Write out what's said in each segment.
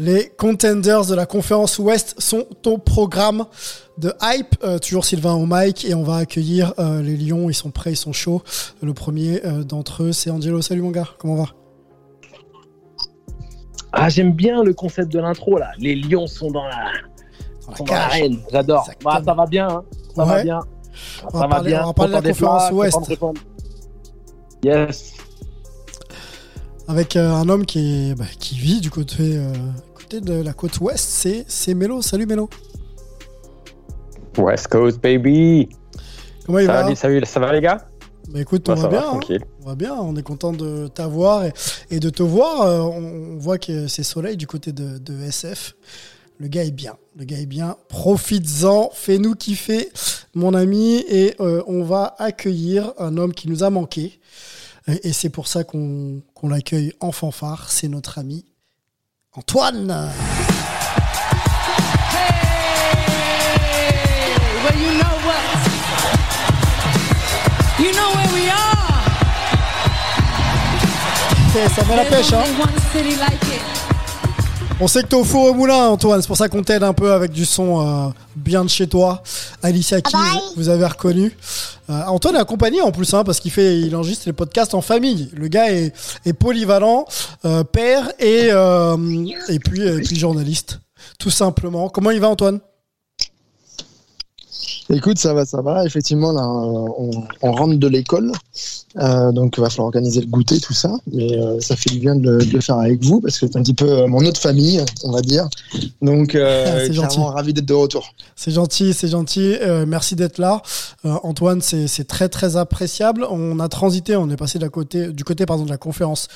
Les contenders de la conférence Ouest sont au programme de hype. Euh, toujours Sylvain au mic et on va accueillir euh, les Lions. Ils sont prêts, ils sont chauds. Le premier euh, d'entre eux, c'est Angelo. Salut mon gars, comment va? Ah, j'aime bien le concept de l'intro là. Les lions sont dans la, Dans la dans l'arène. J'adore. Bah, ça va bien. hein. Ça Ouais. va bien. On ça va va parler- bien. on va parler de la conférence Ouest. Yes. Avec un homme qui, est, bah, qui vit du côté, euh, côté de la côte Ouest, c'est, Mélo. Salut Mélo. West Coast, baby! Comment il Ça va va, salut, ça va les gars? Bah, Écoute, on va bien. va, hein. On va bien, on est content de t'avoir et, et de te voir. Euh, on, on voit que c'est soleil du côté de, de SF. Le gars est bien, le gars est bien. Profites-en, fais-nous kiffer, mon ami. Et euh, on va accueillir un homme qui nous a manqué. Et, et c'est pour ça qu'on qu'on l'accueille en fanfare. C'est notre ami Antoine. Well, you know what? You know where we are. Eh, ça met la There's pêche, hein. only one city like it. On sait que t'es au four au moulin, Antoine. C'est pour ça qu'on t'aide un peu avec du son euh, bien de chez toi. Alicia Keys, vous avez reconnu. Euh, Antoine est accompagné en plus, hein, parce qu'il fait, il enregistre les podcasts en famille. Le gars est, est polyvalent, euh, père et euh, et puis et puis journaliste, tout simplement. Comment il va, Antoine? Écoute, ça va, ça va. Effectivement, là, euh, on, on rentre de l'école, euh, donc il va falloir organiser le goûter, tout ça. Mais euh, ça fait du bien de le, de le faire avec vous parce que c'est un petit peu mon autre famille, on va dire. Donc, euh, Ah, clairement ravi d'être de retour. C'est gentil, c'est gentil. Merci d'être là, Antoine. C'est c'est très très appréciable. On a transité, on est passé de la côté, du côté pardon de la conférence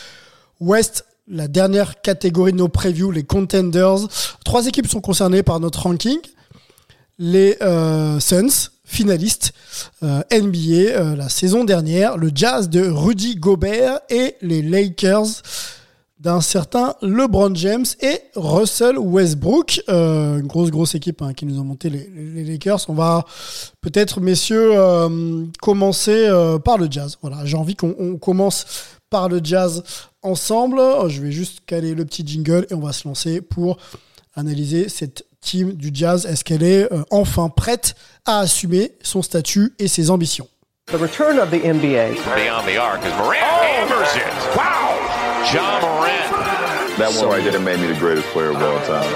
Ouest. La dernière catégorie de nos previews, les contenders. Trois équipes sont concernées par notre ranking. Les euh, Suns, finalistes euh, NBA euh, la saison dernière, le Jazz de Rudy Gobert et les Lakers d'un certain LeBron James et Russell Westbrook. Une grosse, grosse équipe hein, qui nous ont monté les, Lakers. On va peut-être, messieurs, commencer par le jazz. Voilà, j'ai envie qu'on on commence par le jazz ensemble. Oh, Je vais juste caler le petit jingle et on va se lancer pour analyser cette team du jazz. Est-ce qu'elle est euh, enfin prête à assumer son statut et ses ambitions? The return of the NBA. Beyond the arc as Morant hammers it. Wow! John Morant. That one right there made me the greatest player of all time.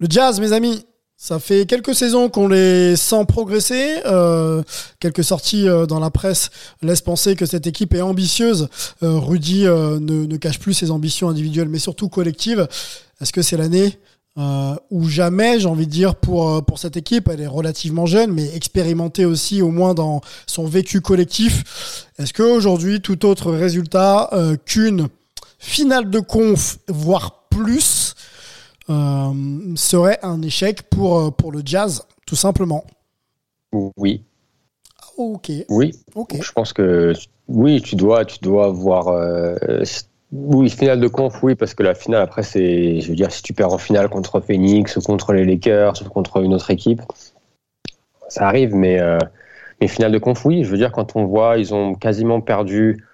Le jazz, mes amis, ça fait quelques saisons qu'on les sent progresser. Euh, quelques sorties euh, dans la presse laissent penser que cette équipe est ambitieuse. Euh, Rudy euh, ne, ne cache plus ses ambitions individuelles, mais surtout collectives. Est-ce que c'est l'année euh, ou jamais, j'ai envie de dire, pour, pour cette équipe? Elle est relativement jeune, mais expérimentée aussi, au moins dans son vécu collectif. Est-ce qu'aujourd'hui, tout autre résultat qu'une finale de conf, voire plus, euh, serait un échec pour, euh, pour le jazz, tout simplement. Oui, Ok. oui. Ok. Je pense que oui, tu dois, tu dois avoir. euh, oui, finale de conf, oui, parce que la finale après, c'est, je veux dire, si tu perds en finale contre Phoenix ou contre les Lakers ou contre une autre équipe, ça arrive, mais euh, mais finale de conf, oui. Je veux dire, quand on voit, ils ont quasiment perdu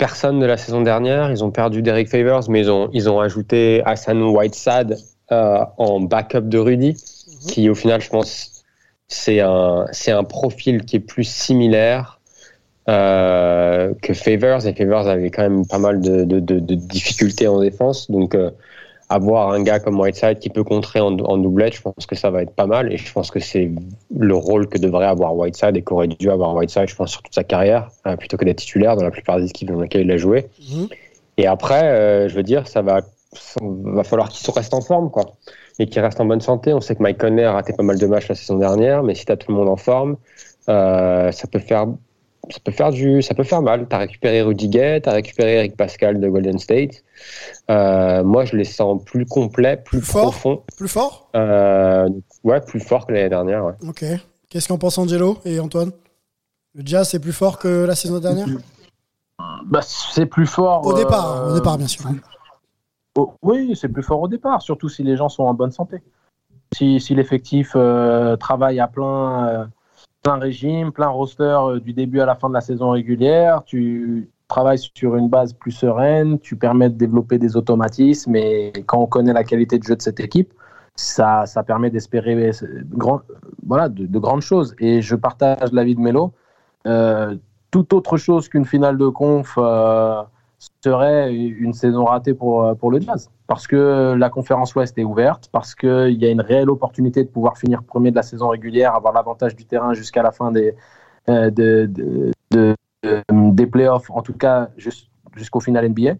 personne de la saison dernière. Ils ont perdu Derek Favors, mais ils ont ils ont ajouté Hassan Whiteside euh, en backup de Rudy, qui au final, je pense, c'est un c'est un profil qui est plus similaire euh, que Favors. Et Favors avait quand même pas mal de, de, de- de difficultés en défense. Donc euh, avoir un gars comme Whiteside qui peut contrer en, en doublette, je pense que ça va être pas mal. Et je pense que c'est le rôle que devrait avoir Whiteside et qu'aurait dû avoir Whiteside, je pense, sur toute sa carrière, euh, plutôt que d'être titulaire dans la plupart des équipes dans lesquelles il a joué. Mhm. Et après, euh, je veux dire, ça va, ça va falloir qu'il reste en forme, quoi. Et qu'il reste en bonne santé. On sait que Mike Conner a raté pas mal de matchs la saison dernière, mais si tu as tout le monde en forme, euh, ça peut faire ça peut faire du ça peut faire mal t'as récupéré Rudy Gay t'as récupéré Eric Pascal de Golden State euh, moi je les sens plus complets plus, fort? profonds Plus fort? Euh, ouais plus fort que l'année dernière ouais. Ok. Qu'est-ce qu'en pense Angelo et Antoine? Le Jazz c'est plus fort que la saison dernière? Bah, c'est plus fort. Au départ, euh, au départ bien sûr. Oh, oui, c'est plus fort au départ, surtout si les gens sont en bonne santé. Si, si l'effectif euh, travaille à plein, euh, plein régime, plein roster euh, du début à la fin de la saison régulière, tu travailles sur une base plus sereine, tu permets de développer des automatismes et quand on connaît la qualité de jeu de cette équipe, ça, ça permet d'espérer euh, grand, voilà, de, de grandes choses. Et je partage l'avis de Melo. Euh, toute autre chose qu'une finale de conf euh, serait une saison ratée pour, euh, pour le Jazz. Parce que la conférence Ouest est ouverte, parce qu'il y a une réelle opportunité de pouvoir finir premier de la saison régulière, avoir l'avantage du terrain jusqu'à la fin des, euh, de, de- de- de- des playoffs, en tout cas jus- jusqu'au final NBA.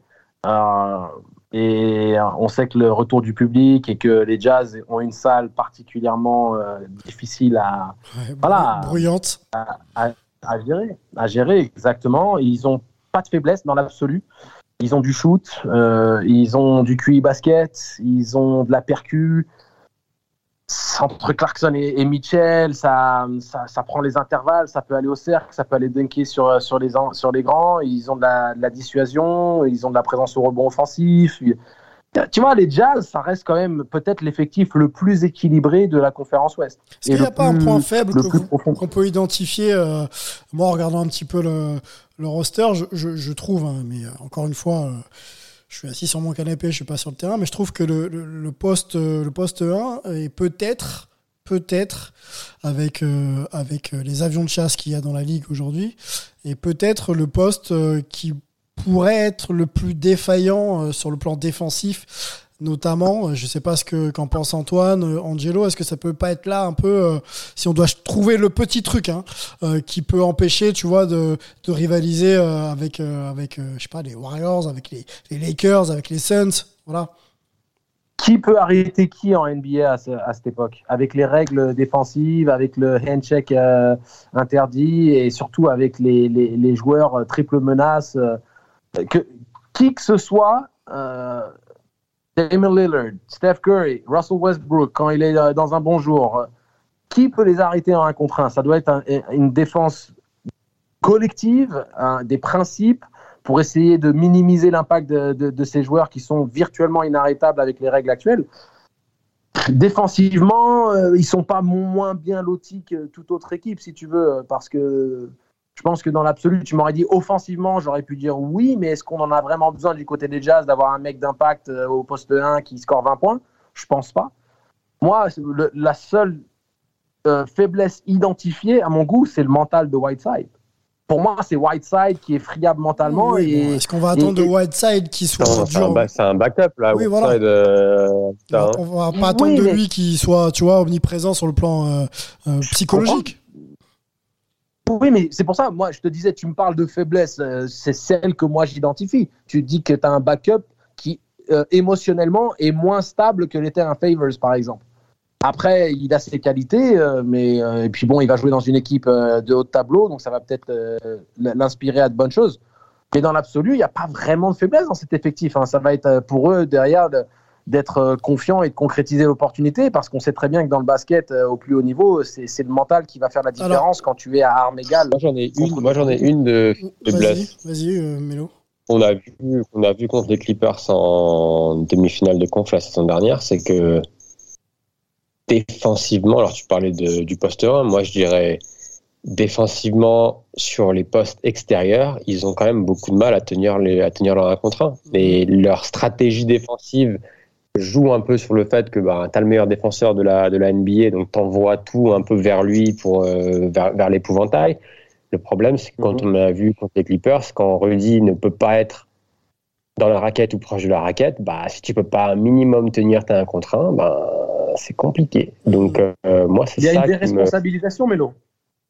Euh, et on sait que le retour du public et que les Jazz ont une salle particulièrement euh, difficile à, Ouais, Voilà. Bruyante. à, à- à gérer. À gérer, exactement. Ils ont pas de faiblesse dans l'absolu. Ils ont du shoot, euh, ils ont du QI basket, ils ont de la percu. Entre Clarkson et, et Mitchell, ça, ça, ça prend les intervalles, ça peut aller au cercle, ça peut aller dunker sur, sur, les, sur les grands. Ils ont de la, de la dissuasion, ils ont de la présence au rebond offensif. Tu vois, les Jazz, ça reste quand même peut-être l'effectif le plus équilibré de la conférence Ouest. Est-ce qu'il n'y a pas un point faible qu'on peut identifier euh, Moi, en regardant un petit peu le, le roster, je, trouve, hein, mais euh, encore une fois, euh, je suis assis sur mon canapé, je suis pas sur le terrain, mais je trouve que le, poste, euh, le poste 1 est peut-être, peut-être, avec, euh, avec euh, les avions de chasse qu'il y a dans la ligue aujourd'hui, et peut-être le poste euh, qui pourrait être le plus défaillant euh, sur le plan défensif notamment, euh, je sais pas ce que qu'en pense Antoine, euh, Angelo, est-ce que ça peut pas être là un peu, euh, si on doit trouver le petit truc hein, qui peut empêcher, tu vois, de, de rivaliser avec, avec je sais pas, les Warriors, avec les, Lakers, avec les Suns, voilà. Qui peut arrêter qui en NBA à, ce- à cette époque? Avec les règles défensives, avec le handshake interdit et surtout avec les, les, les joueurs triple menace. que, qui que ce soit, Damon Lillard, Steph Curry, Russell Westbrook, quand il est euh, dans un bon jour, euh, qui peut les arrêter en un contre un? Ça doit être un- une défense collective, des principes pour essayer de minimiser l'impact de, ces joueurs qui sont virtuellement inarrêtables avec les règles actuelles. Défensivement, euh, ils sont pas moins bien lotis que toute autre équipe, si tu veux, parce que je pense que dans l'absolu, tu m'aurais dit offensivement, j'aurais pu dire oui, mais est-ce qu'on en a vraiment besoin du côté des Jazz d'avoir un mec d'impact euh, au poste 1 qui score 20 points? Je pense pas. Moi, le- la seule euh, faiblesse identifiée, à mon goût, c'est le mental de Whiteside. Pour moi, c'est Whiteside qui est friable mentalement. Oui, et Est-ce qu'on va attendre de Whiteside qui soit c'est un, ba- c'est un backup là. Oui, voilà. euh, hein. On va pas attendre de mais- lui qu'il soit, tu vois, omniprésent sur le plan euh, euh, psychologique. Oui, mais c'est pour ça, moi, je te disais, tu me parles de faiblesse, euh, c'est celle que moi j'identifie. Tu dis que tu as un backup qui, euh, émotionnellement, est moins stable que l'était un Favors, par exemple. Après, il a ses qualités, euh, mais et puis bon, il va jouer dans une équipe de haut tableau, donc ça va peut-être l'inspirer à de bonnes choses. Mais dans l'absolu, il n'y a pas vraiment de faiblesse dans cet effectif. hein. Ça va être pour eux derrière de- d'être euh, confiants et de concrétiser l'opportunité, parce qu'on sait très bien que dans le basket, euh, au plus haut niveau, c'est c'est le mental qui va faire la différence quand tu es à armes égales. Moi j'en ai une, moi j'en ai une de Vas-y, faiblesse. vas-y, euh, Mélo. On a vu, qu'on a vu contre les Clippers en demi-finale de conf la saison dernière, c'est que défensivement, alors tu parlais de- du poste 1, moi je dirais défensivement sur les postes extérieurs, ils ont quand même beaucoup de mal à tenir, les, à tenir leur 1 contre 1. Et leur stratégie défensive joue un peu sur le fait que bah, tu as le meilleur défenseur de la, de la NBA, donc t'envoies tout un peu vers lui, pour, euh, vers, vers l'épouvantail. Le problème, c'est que quand on a vu contre les Clippers, quand Rudy ne peut pas être dans la raquette ou proche de la raquette, bah, si tu peux pas un minimum tenir tes 1 contre 1, bah, c'est compliqué. Donc, euh, moi, c'est Il y a ça une qui me- déresponsabilisation, Mélo.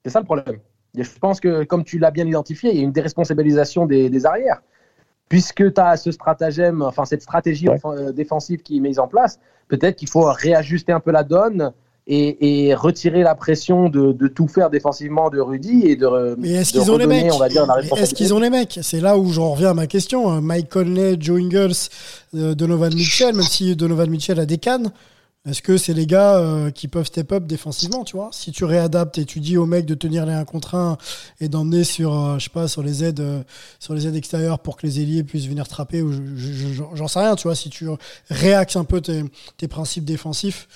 C'est ça le problème. Je pense que, comme tu l'as bien identifié, il y a une déresponsabilisation des, des arrières. Puisque tu as ce stratagème, enfin cette stratégie euh, défensive qui est mise en place, peut-être qu'il faut réajuster un peu la donne et, et retirer la pression de, de tout faire défensivement de Rudy et de, Mais est-ce de qu'ils ont les redonner, mecs on va dire, la Est-ce qu'ils ont les mecs? C'est là où j'en reviens à ma question. Euh, Mike Conley, Joe Ingles, euh, Donovan Mitchell, même si Donovan Mitchell a des cannes, est-ce que c'est les gars euh, qui peuvent step up défensivement, tu vois? Si tu réadaptes et tu dis aux mecs de tenir les 1 contre 1 et d'emmener sur, euh, je sais pas, sur les aides, euh, sur les aides extérieures pour que les ailiers puissent venir trapper, ou je- je- je- j'en sais rien, tu vois, si tu réaxes un peu tes, tes principes défensifs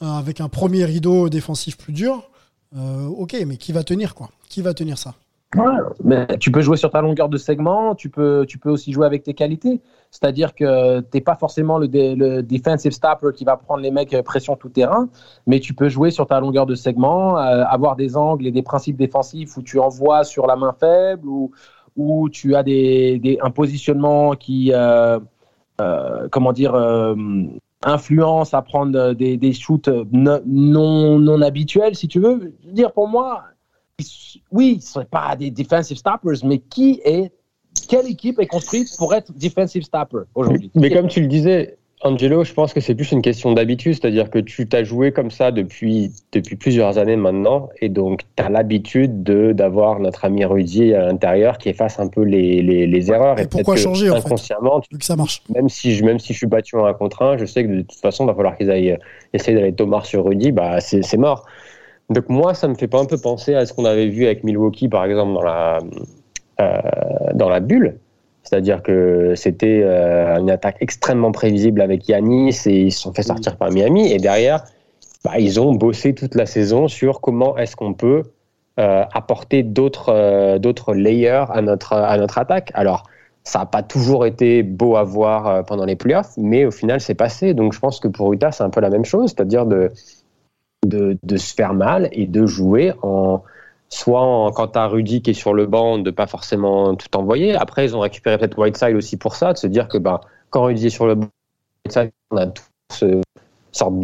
avec un premier rideau défensif plus dur, ok, mais qui va tenir quoi? Qui va tenir ça? Ouais, mais tu peux jouer sur ta longueur de segment, tu peux, tu peux aussi jouer avec tes qualités. C'est-à-dire que tu n'es pas forcément le, defensive stopper qui va prendre les mecs euh, pression tout terrain, mais tu peux jouer sur ta longueur de segment, euh, avoir des angles et des principes défensifs où tu envoies sur la main faible ou où tu as des, un positionnement qui, euh, comment dire, influence à prendre des, shoots non, non, habituels, si tu veux. Dire, pour moi, oui, ce ne sont pas des defensive stoppers, mais qui est, quelle équipe est construite pour être defensive stopper aujourd'hui? Mais comme tu le disais, Angelo, je pense que c'est plus une question d'habitude, c'est-à-dire que tu t'as joué comme ça depuis, depuis plusieurs années maintenant, et donc tu as l'habitude de- d'avoir notre ami Rudy à l'intérieur qui efface un peu les, les, les erreurs. Et pourquoi changer, en fait inconsciemment, Vu que ça marche? même si je, même si je suis battu en un contre un, je sais que de toute façon, il va falloir qu'ils aillent euh, essayer d'aller Thomas sur Rudy, bah, c'est c'est mort. Donc moi, ça me fait pas un peu penser à ce qu'on avait vu avec Milwaukee, par exemple, dans la, dans la bulle. C'est-à-dire que c'était euh, une attaque extrêmement prévisible avec Yanis et ils se sont fait sortir par Miami. Et derrière, bah, ils ont bossé toute la saison sur comment est-ce qu'on peut euh, apporter d'autres euh, layers à notre, à notre attaque. Alors, ça n'a pas toujours été beau à voir euh, pendant les playoffs, mais au final, c'est passé. Donc, je pense que pour Utah, c'est un peu la même chose, c'est-à-dire de, de se faire mal et de jouer en soit en, quand tu as Rudy qui est sur le banc, de pas forcément tout envoyer. Après, ils ont récupéré peut-être Whiteside aussi pour ça, de se dire que bah, quand Rudy est sur le banc, on a tous euh, sorte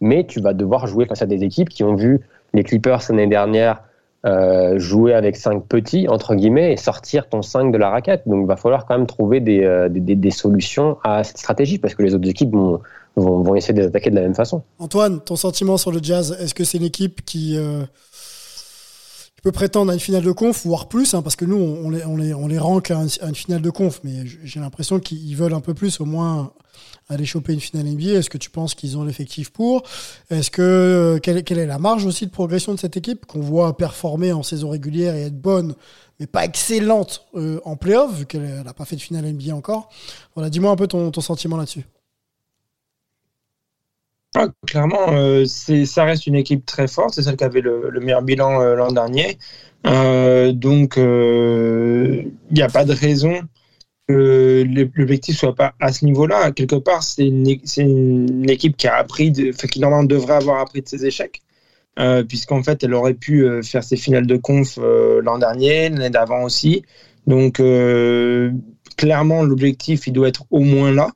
mais tu vas devoir jouer face à des équipes qui ont vu les Clippers l'année dernière euh, jouer avec 5 petits, entre guillemets, et sortir ton 5 de la raquette. Donc, il va falloir quand même trouver des, euh, des- des solutions à cette stratégie, parce que les autres équipes vont, vont, vont essayer de les attaquer de la même façon. Antoine, ton sentiment sur le Jazz, est-ce que c'est une équipe qui, euh, prétendre à une finale de conf, voire plus, hein, parce que nous, on les, on les, on les rank à, un- à une finale de conf, mais j'ai l'impression qu'ils veulent un peu plus, au moins, aller choper une finale NBA. Est-ce que tu penses qu'ils ont l'effectif pour? Est-ce que euh, quelle, quelle est la marge aussi de progression de cette équipe qu'on voit performer en saison régulière et être bonne, mais pas excellente euh, en playoff, vu qu'elle n'a pas fait de finale NBA encore? Voilà, dis-moi un peu ton, ton sentiment là-dessus. Clairement, euh, ça reste une équipe très forte. C'est celle qui avait le, le meilleur bilan euh, l'an dernier. Euh, donc, il n'y a pas de raison que l'objectif soit pas à ce niveau-là. Quelque part, c'est une, équipe qui a appris, de, qui normalement devrait avoir appris de ses échecs. Puisqu'en fait, elle aurait pu faire ses finales de conf l'an dernier, l'année d'avant aussi. Donc, clairement, l'objectif, il doit être au moins là.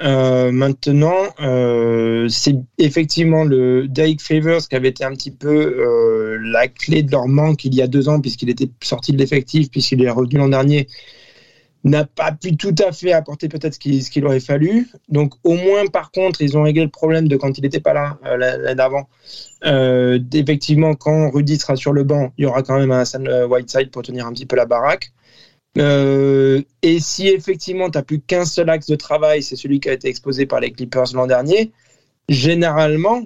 Euh, maintenant, euh, c'est effectivement le Derek Favors qui avait été un petit peu euh, la clé de leur manque il y a deux ans, puisqu'il était sorti de l'effectif, puisqu'il est revenu l'an dernier, n'a pas pu tout à fait apporter peut-être ce qu'il aurait fallu. Donc, au moins, par contre, ils ont réglé le problème de quand il n'était pas là l'année d'avant. Effectivement, quand Rudy sera sur le banc, il y aura quand même un Hassan Whiteside pour tenir un petit peu la baraque. Euh, et si effectivement tu n'as plus qu'un seul axe de travail, c'est celui qui a été exposé par les Clippers l'an dernier, généralement,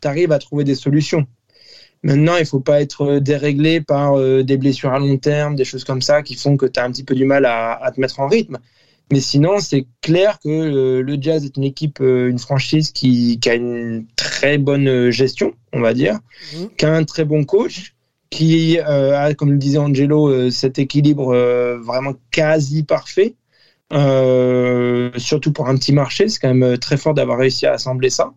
tu arrives à trouver des solutions. Maintenant, il ne faut pas être déréglé par euh, des blessures à long terme, des choses comme ça qui font que tu as un petit peu du mal à, à te mettre en rythme. Mais sinon, c'est clair que euh, le Jazz est une équipe, euh, une franchise qui, qui a une très bonne euh, gestion, on va dire, qui a un très bon coach, qui euh, a, comme le disait Angelo, euh, cet équilibre euh, vraiment quasi parfait. Euh, surtout pour un petit marché, c'est quand même très fort d'avoir réussi à assembler ça.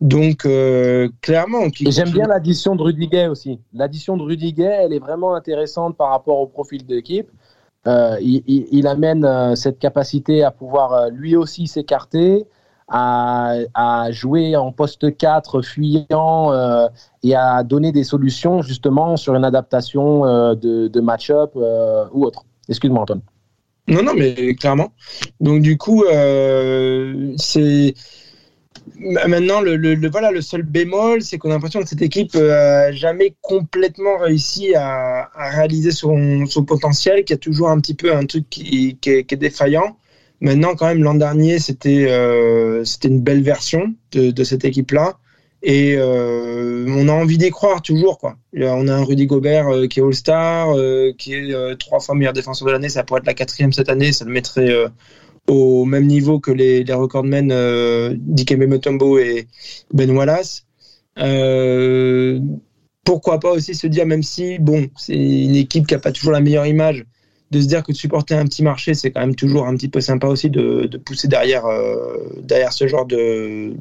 Donc, euh, clairement. j'aime bien l'addition de Rudy Gay aussi. L'addition de Rudy Gay, elle est vraiment intéressante par rapport au profil de l'équipe. euh, il, il- il amène cette capacité à pouvoir lui aussi s'écarter, à, jouer en poste 4 fuyant euh, et à donner des solutions justement sur une adaptation euh, de, match-up euh, ou autre. Excuse-moi Antoine. Non, non, mais clairement. Donc du coup, c'est maintenant le, voilà le seul bémol, c'est qu'on a l'impression que cette équipe euh, a jamais complètement réussi à, réaliser son, potentiel, qu'il y a toujours un petit peu un truc qui est défaillant. Maintenant, quand même, l'an dernier, c'était euh, une belle version de, cette équipe-là. Et euh, on a envie d'y croire toujours. Quoi. On a un Rudy Gobert euh, qui est All-Star, qui est trois fois meilleur défenseur de l'année. Ça pourrait être la quatrième cette année. Ça le mettrait au même niveau que les, recordmen Dikembe Mutombo et Ben Wallace. Pourquoi pas aussi se dire, même si bon, c'est une équipe qui n'a pas toujours la meilleure image, de se dire que de supporter un petit marché, c'est quand même toujours un petit peu sympa aussi de, de pousser derrière, euh, derrière ce genre de,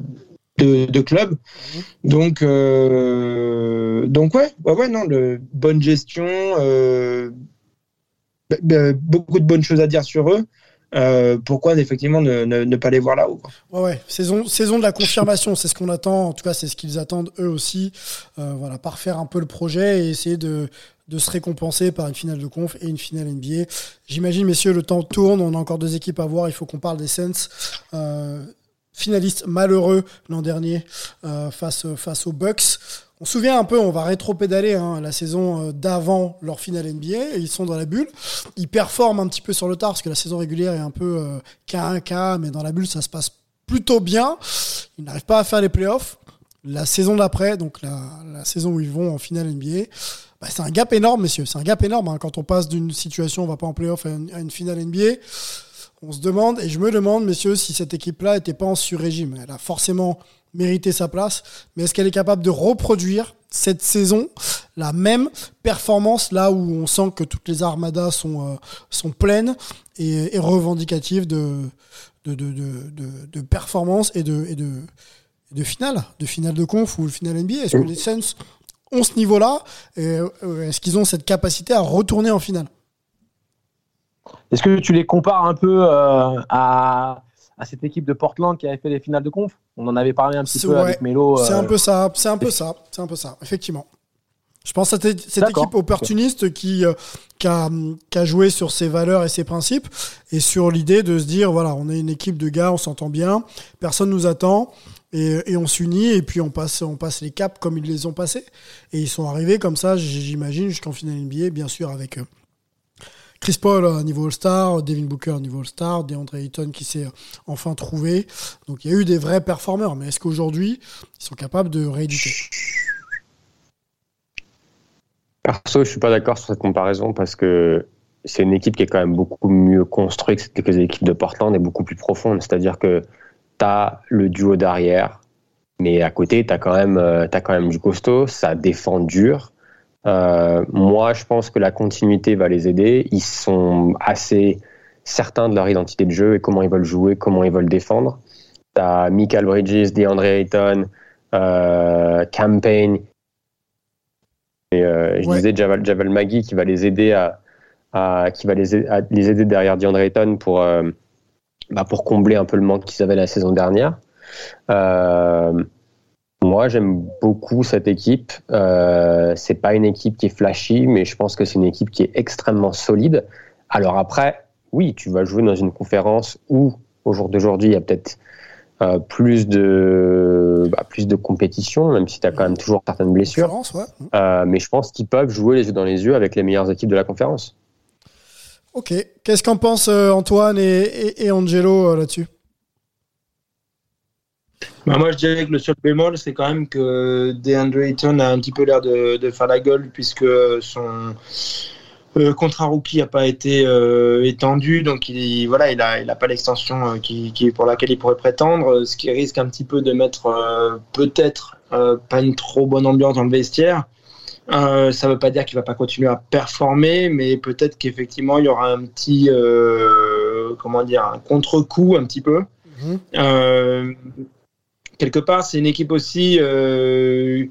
de, de club. Donc, euh, donc ouais, ouais, ouais, non, le, bonne gestion, euh, beaucoup de bonnes choses à dire sur eux. Euh, pourquoi effectivement ne, pas les voir là-haut. Ouais, ouais. Saison, saison de la confirmation, c'est ce qu'on attend. En tout cas, c'est ce qu'ils attendent eux aussi. Euh, voilà, parfaire un peu le projet et essayer de, se récompenser par une finale de conf et une finale NBA. J'imagine, messieurs, le temps tourne. On a encore deux équipes à voir. Il faut qu'on parle des. Euh, finalistes malheureux l'an dernier euh, face, aux Bucks. On se souvient un peu, on va rétro-pédaler hein, la saison euh, d'avant leur finale NBA. Ils sont dans la bulle. Ils performent un petit peu sur le tard parce que la saison régulière est un peu euh, K1K, mais dans la bulle, ça se passe plutôt bien. Ils n'arrivent pas à faire les playoffs. La saison d'après, donc la, saison où ils vont en finale NBA, c'est un gap énorme, messieurs. C'est un gap énorme hein. quand on passe d'une situation, on va pas en playoff à une finale NBA. On se demande, et je me demande, messieurs, si cette équipe-là n'était pas en sur-régime. Elle a forcément mérité sa place, mais est-ce qu'elle est capable de reproduire cette saison la même performance là où on sent que toutes les armadas sont, euh, sont pleines et, et revendicatives de, de, de, de, de- de performance et de, et, de, de finale, de finale de conf ou de finale NBA Est-ce que les Suns ont ce niveau-là et, euh, Est-ce qu'ils ont cette capacité à retourner en finale? Est-ce que tu les compares un peu euh, à, à cette équipe de Portland qui avait fait les finales de conf? On en avait parlé un petit C'est- peu ouais, avec Melo. C'est euh, un peu ça, c'est un peu ça, c'est un peu ça, effectivement. Je pense à cette équipe opportuniste qui, euh, qui, a, qui a joué sur ses valeurs et ses principes et sur l'idée de se dire voilà, on est une équipe de gars, on s'entend bien, personne nous attend et, et on s'unit et puis on passe, on passe les caps comme ils les ont passés. Et ils sont arrivés comme ça, j'imagine, jusqu'en finale NBA, bien sûr, avec. Chris Paul à niveau All-Star, Devin Booker niveau All-Star, DeAndre Ayton qui s'est enfin trouvé. Donc il y a eu des vrais performeurs, mais est-ce qu'aujourd'hui ils sont capables de rééditer? Perso, je suis pas d'accord sur cette comparaison parce que c'est une équipe qui est quand même beaucoup mieux construite que les équipes de Portland et beaucoup plus profonde. C'est-à-dire que tu as le duo d'arrière, mais à côté, tu as, euh, quand même du costaud, ça défend dur. Euh, moi, je pense que la continuité va les aider. Ils sont assez certains de leur identité de jeu et comment ils veulent jouer, comment ils veulent défendre. Tu as Michael Bridges, DeAndre Ayton, euh, Campaign et euh, je Ouais. disais Javal, Javal Magui qui va les aider à, à- qui va les, aider- à les aider derrière DeAndre Ayton pour euh, bah, pour combler un peu le manque qu'ils avaient la saison dernière. Euh, moi, j'aime beaucoup cette équipe. Euh, c'est pas une équipe qui est flashy, mais je pense que c'est une équipe qui est extrêmement solide. Alors après, oui, tu vas jouer dans une conférence où, au jour d'aujourd'hui, il y a peut-être euh, plus de bah, plus de compétition, même si tu as quand même toujours certaines blessures. Ouais. Euh, mais je pense qu'ils peuvent jouer les yeux dans les yeux avec les meilleures équipes de la conférence. Ok. Qu'est-ce qu'en pensent Antoine et, et- et Angelo là-dessus? Bah, moi, je dirais que le seul bémol, c'est quand même que DeAndre Ayton a un petit peu l'air de, de faire la gueule puisque son euh, contrat rookie n'a pas été euh, étendu. Donc, il voilà, il a, il a pas l'extension euh, qui, qui- pour laquelle il pourrait prétendre, ce qui risque un petit peu de mettre peut-être pas une trop bonne ambiance dans le vestiaire. Euh, ça ne veut pas dire qu'il va pas continuer à performer, mais peut-être qu'effectivement il y aura un petit, euh, comment dire, un contre-coup un petit peu. Euh, quelque part, c'est une équipe aussi. Euh,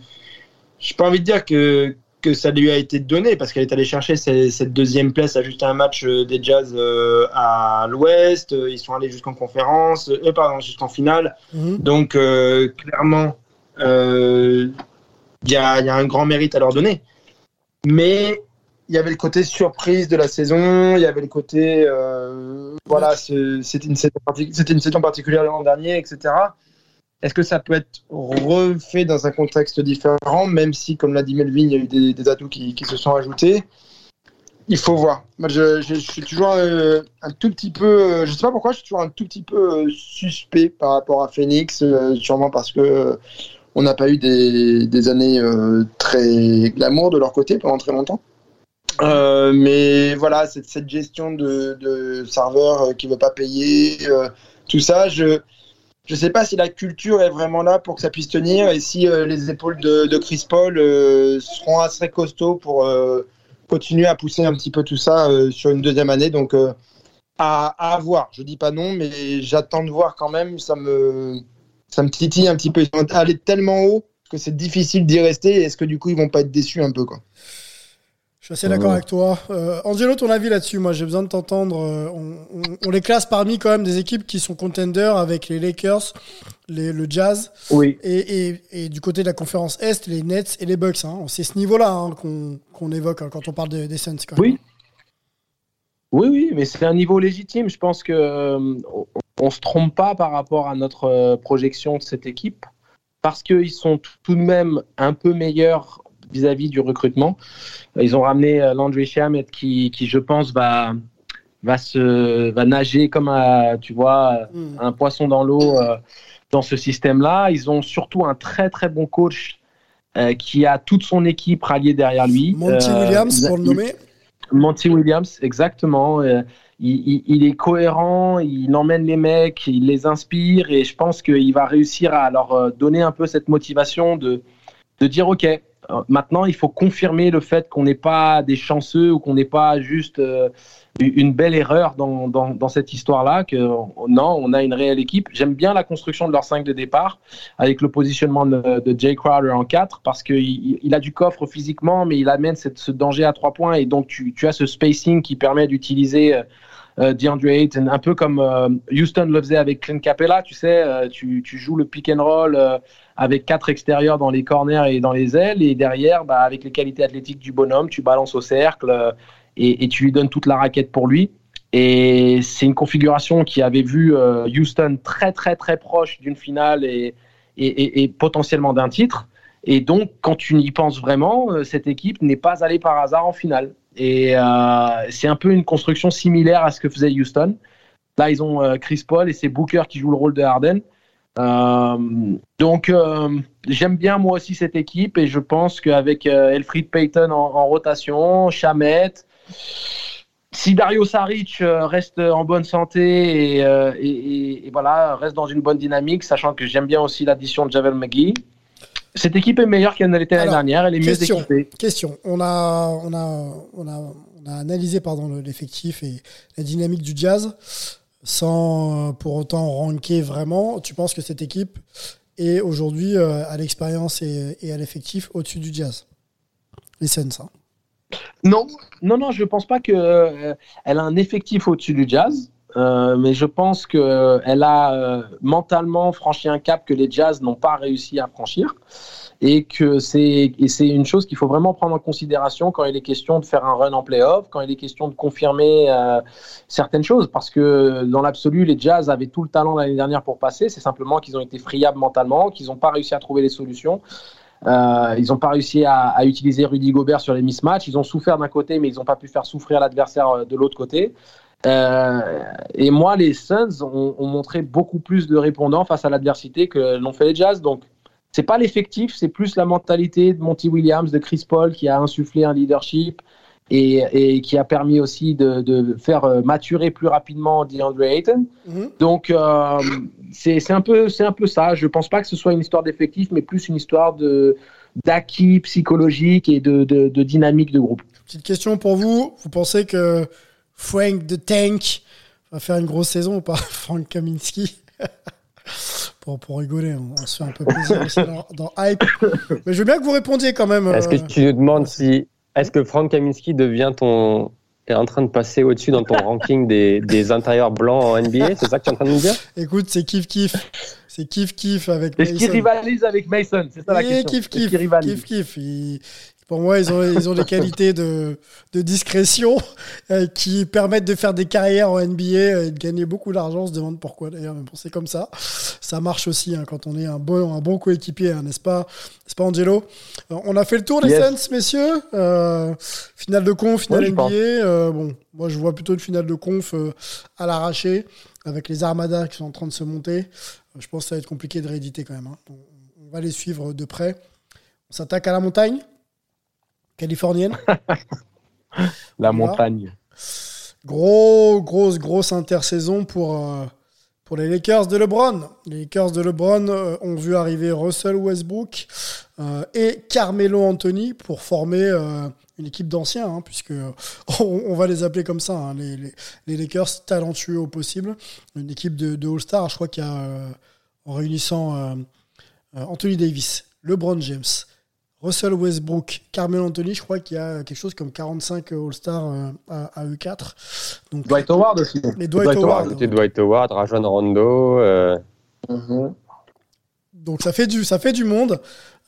j'ai pas envie de dire que, que ça lui a été donné parce qu'elle est allée chercher cette deuxième place à juste un match euh, des Jazz euh, à l'Ouest. Euh, Ils sont allés jusqu'en conférence, euh, pardon, jusqu'en finale. Mhm. Donc clairement, il y, y a un grand mérite à leur donner. Mais il y avait le côté surprise de la saison, il y avait le côté voilà, ce- c'était une saison partic- c'était une saison particulière l'an dernier, etc. Est-ce que ça peut être refait dans un contexte différent, même si, comme l'a dit Melvin, il y a eu des, atouts qui, se sont ajoutés? Il faut voir. Je, je- suis toujours euh, un tout petit peu, euh, je sais pas pourquoi, je suis toujours un tout petit peu euh, suspect par rapport à Phoenix, euh, sûrement parce que on n'a pas eu des, années très glamour de leur côté pendant très longtemps. Mais voilà, cette, gestion de, de serveur qui veut pas payer, tout ça, je je sais pas si la culture est vraiment là pour que ça puisse tenir et si euh, les épaules de, Chris Paul euh, seront assez costauds pour euh, continuer à pousser un petit peu tout ça sur une deuxième année. Donc à, à voir. Je dis pas non, mais j'attends de voir quand même. Ça me ça me titille un petit peu. Ils sont allés tellement haut que c'est difficile d'y rester. Est-ce que du coup ils vont pas être déçus un peu quoi? Je suis assez d'accord avec toi. Euh, Angelo, ton avis là-dessus Moi, j'ai besoin de t'entendre. Euh, on, on- on les classe parmi quand même des équipes qui sont contenders avec les Lakers, les- le Jazz. Oui. Et, et- et du côté de la conférence Est, les Nets et les Bucks. hein. C'est ce niveau-là hein, qu'on évoque hein, quand on parle de- des Suns. Quand même. Oui. Oui, oui, mais c'est un niveau légitime. Je pense que euh, on, se trompe pas par rapport à notre euh, projection de cette équipe parce qu'ils sont tout de même un peu meilleurs vis-à-vis du recrutement. Ils ont ramené euh, Landry Shamet qui, qui, je pense, va va se va nager comme un, tu vois Mm. un poisson dans l'eau euh, dans ce système-là. Ils ont surtout un très très bon coach euh, qui a toute son équipe ralliée derrière lui. Monty Euh, Williams, pour le nommer. Monty Williams, exactement. Il, il- il est cohérent, il emmène les mecs, il les inspire et je pense qu'il va réussir à leur donner un peu cette motivation de, de dire ok, maintenant il faut confirmer le fait qu'on n'est pas des chanceux ou qu'on n'est pas juste euh, une belle erreur dans, dans, cette histoire-là, que euh, non, on a une réelle équipe. J'aime bien la construction de leur 5 de départ avec le positionnement de, Jay Crowder en 4 parce qu'il il- a du coffre physiquement, mais il amène ce danger à 3 points et donc tu, as ce spacing qui permet d'utiliser euh, euh, DeAndre Ayton, un peu comme euh, Houston le faisait avec Clint Capella, tu sais, euh, tu, tu joues le pick and roll euh, avec quatre extérieurs dans les corners et dans les ailes, et derrière, bah, avec les qualités athlétiques du bonhomme, tu balances au cercle euh, et, et tu lui donnes toute la raquette pour lui. Et c'est une configuration qui avait vu euh, Houston très très très proche d'une finale et, et, et- potentiellement d'un titre. Et donc, quand tu y penses vraiment, euh, cette équipe n'est pas allée par hasard en finale. Et euh, c'est un peu une construction similaire à ce que faisait Houston. Là, ils ont euh, Chris Paul et c'est Booker qui joue le rôle de Harden. Euh, donc, j'aime bien moi aussi cette équipe et je pense qu'avec euh, Elfried Payton en, rotation, Chamet, si Dario Saric reste en bonne santé et voilà, reste dans une bonne dynamique, sachant que j'aime bien aussi l'addition de Javel McGee, cette équipe est meilleure qu'elle ne l'était l'année dernière. Elle est mieux question, équipée. question. On a, on a, on a, on a analysé pardon le- l'effectif et la dynamique du Jazz sans euh, pour autant ranker vraiment. Tu penses que cette équipe est aujourd'hui euh, à l'expérience et, et à l'effectif au-dessus du Jazz? Les Suns, hein. Non, non, non, je ne pense pas qu'elle a un effectif au-dessus du Jazz, euh, mais je pense qu'elle a euh, mentalement franchi un cap que les Jazz n'ont pas réussi à franchir. Et que c'est une chose qu'il faut vraiment prendre en considération quand il est question de faire un run en playoff, quand il est question de confirmer euh, certaines choses. Parce que dans l'absolu, les Jazz avaient tout le talent l'année dernière pour passer. C'est simplement qu'ils ont été friables mentalement, qu'ils n'ont pas réussi à trouver les solutions. Euh, ils n'ont pas réussi à, à utiliser Rudy Gobert sur les mismatchs. Ils ont souffert d'un côté, mais ils n'ont pas pu faire souffrir l'adversaire euh, de l'autre côté. Euh, et moi, les Suns ont, ont montré beaucoup plus de répondants face à l'adversité que l'ont fait les Jazz. Donc, c'est pas l'effectif, c'est plus la mentalité de Monty Williams, de Chris Paul qui a insufflé un leadership et, et qui a permis aussi de, de faire euh, maturer plus rapidement DeAndre Ayton. Mhm. Donc, euh, c'est un, peu- c'est un peu ça. Je pense pas que ce soit une histoire d'effectif, mais plus une histoire de d'acquis psychologique et de, de, de dynamique de groupe. Petite question pour vous. Vous pensez que Frank the Tank va faire une grosse saison ou pas Frank Kaminski? Pour, pour rigoler, on, on se fait un peu plaisir aussi dans, dans Hype. Mais je veux bien que vous répondiez quand même. Est-ce que euh, tu nous demandes si. Est-ce que Frank Kaminski devient ton. est en train de passer au-dessus dans ton ranking des, des intérieurs blancs en NBA C'est ça que tu es en train de nous dire? Écoute, c'est kiff kiff. C'est kiff kiff avec Est-ce qu'il Mason. rivalise avec Mason C'est ça la question. kiff kiff, kiff kiff. Pour moi, ils ont, ils ont des qualités de, de discrétion euh, qui permettent de faire des carrières en NBA euh, et de gagner beaucoup d'argent. On se demande pourquoi d'ailleurs, mais bon, c'est comme ça. Ça marche aussi hein, quand on est un bon, un bon coéquipier, hein, n'est-ce pas, n'est-ce pas, Angelo? Euh, On a fait le tour des Yes. Suns, messieurs. Euh, finale de conf, finale NBA. Euh, bon, moi, je vois plutôt une finale de conf à l'arraché avec les armadas qui sont en train de se monter. Je pense que ça va être compliqué de rééditer quand même. hein. On, on va les suivre de près. On s'attaque à la montagne californienne. La Voilà. montagne. Gros, grosse, grosse intersaison pour, euh, pour les Lakers de LeBron. Les Lakers de LeBron euh, ont vu arriver Russell Westbrook euh, et Carmelo Anthony pour former une équipe d'anciens, hein, puisque on, on va les appeler comme ça, hein, les, les- les Lakers talentueux au possible. Une équipe de, de All-Star, je crois qu'il y a, en réunissant Anthony Davis, LeBron James, Russell Westbrook, Carmelo Anthony, je crois qu'il y a quelque chose comme 45 All-Stars euh, à, à eux 4 Donc, Dwight Howard aussi. Et Dwight Howard. C'était Dwight Howard, Rajon Rondo. euh, Donc ça fait du, ça fait du monde.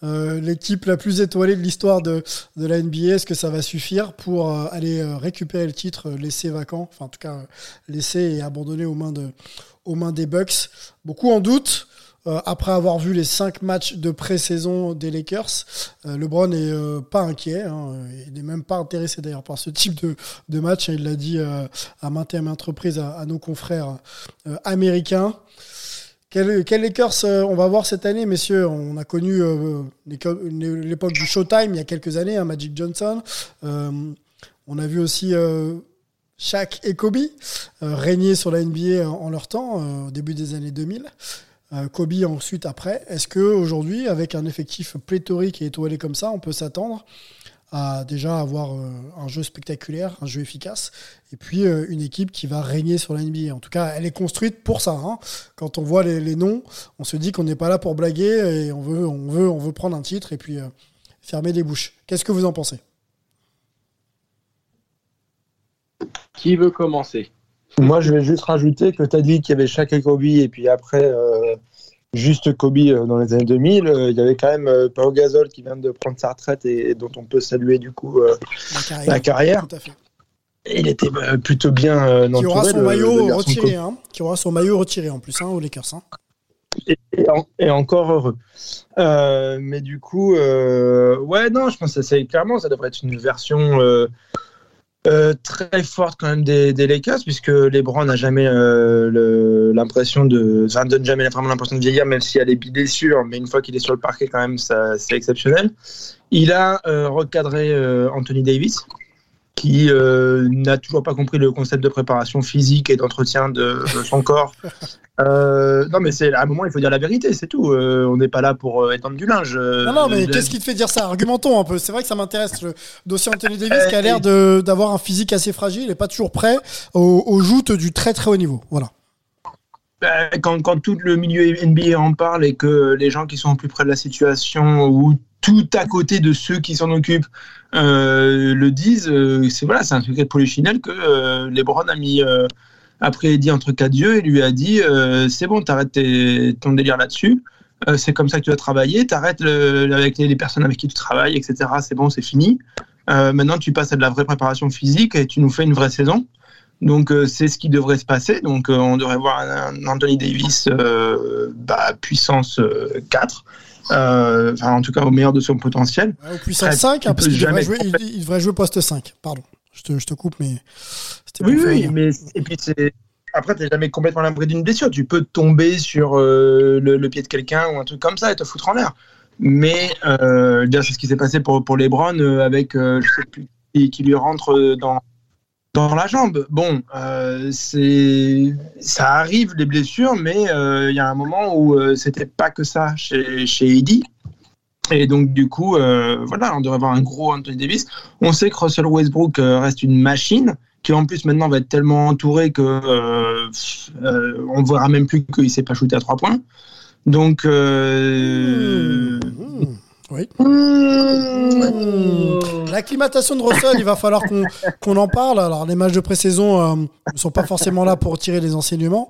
Euh, L'équipe la plus étoilée de l'histoire de, de la NBA, est-ce que ça va suffire pour euh, aller récupérer le titre, laisser vacant, enfin en tout cas laisser et abandonner aux mains, de, aux mains des Bucks? Beaucoup en doute. Euh, après avoir vu les cinq matchs de pré-saison des Lakers, euh, LeBron n'est euh, pas inquiet. hein. il n'est même pas intéressé d'ailleurs par ce type de, match. Il l'a dit à maintes et maintes reprises à, nos confrères américains. Quel, Lakers on va voir cette année, messieurs? On a connu l'époque du Showtime il y a quelques années, hein, Magic Johnson. On a vu aussi Shaq et Kobe euh, régner sur la NBA en, leur temps, au début des années 2000. Euh, Kobe ensuite après. Est-ce que aujourd'hui, avec un effectif pléthorique et étoilé comme ça, on peut s'attendre à déjà avoir euh, un jeu spectaculaire, un jeu efficace, et puis euh, une équipe qui va régner sur la NBA. En tout cas, elle est construite pour ça. hein. Quand on voit les, les noms, on se dit qu'on n'est pas là pour blaguer et on veut, on veut, on veut prendre un titre et puis euh, fermer les bouches. Qu'est-ce que vous en pensez? Qui veut commencer? Moi, je vais juste rajouter que tu as dit qu'il y avait Shaq et Kobe, et puis après, euh, juste Kobe euh, dans les années 2000, euh, il y avait quand même euh, Pau Gasol qui vient de prendre sa retraite et, et dont on peut saluer du coup La carrière. la carrière. Tout à fait. Et il était plutôt bien euh, Qui aura son le- maillot le retiré, hein. Qui aura son maillot retiré en plus, hein, aux Lakers. hein. et, et en- et encore heureux. Euh, mais du coup, euh, ouais, non, je pense que c'est clairement, ça devrait être une version euh, euh, très forte quand même des, des Lakers, puisque LeBron n'a jamais euh, l'impression de, enfin, donne jamais vraiment l'impression de vieillir, même s'il y a des blessures, mais une fois qu'il est sur le parquet, quand même, c'est exceptionnel. Il a euh, recadré euh, Anthony Davis, qui euh, n'a toujours pas compris le concept de préparation physique et d'entretien de, de son corps. Euh, non, mais c'est à un moment, il faut dire la vérité, c'est tout. Euh, on n'est pas là pour étendre du linge. Non, non, mais qu'est-ce qui te fait dire ça? Argumentons un peu. C'est vrai que ça m'intéresse. Le dossier Anthony Davis qui a l'air d'avoir un physique assez fragile. Il n'est pas toujours prêt aux, aux joutes du très très haut niveau. Voilà. Ben, quand, quand tout le milieu NBA en parle et que les gens qui sont plus près de la situation ou tout à côté de ceux qui s'en occupent euh, le disent, euh, c'est voilà, un secret de polichinelle que euh, LeBron a mis euh, après dit entre quatre yeux et lui a dit c'est bon, t'arrêtes tes- ton délire là-dessus. C'est comme ça que tu vas travailler, t'arrêtes avec les, personnes avec qui tu travailles, etc. C'est bon, c'est fini. Maintenant, tu passes à de la vraie préparation physique et tu nous fais une vraie saison. Donc c'est ce qui devrait se passer. Donc on devrait voir un, Anthony Davis bah, puissance euh, 4, euh, enfin en tout cas au meilleur de son potentiel. Ouais, au puissance Très- 5, hein, il parce qu'il devrait jouer, il, il devrait jouer poste 5. Pardon. Je te, je te coupe, mais c'était Oui, oui, mais et puis c'est après t'es jamais complètement l'abri d'une blessure. Tu peux tomber sur euh, le, le pied de quelqu'un ou un truc comme ça et te foutre en l'air. Mais euh, c'est ce qui s'est passé pour pour LeBron euh, avec je sais plus qui, qui lui rentre dans dans la jambe. Bon, euh, c'est ça arrive les blessures, mais euh, il y a un moment où euh, c'était pas que ça chez chez Eddie. Et donc du coup, voilà, on devrait avoir un gros Anthony Davis. On sait que Russell Westbrook reste une machine qui en plus maintenant va être tellement entouré que on verra même plus qu'il sait pas shooter à trois points. Donc euh, Oui. L'acclimatation de Russell, il va falloir qu'on en parle. Alors, les matchs de pré-saison euh, ne sont pas forcément là pour tirer les enseignements.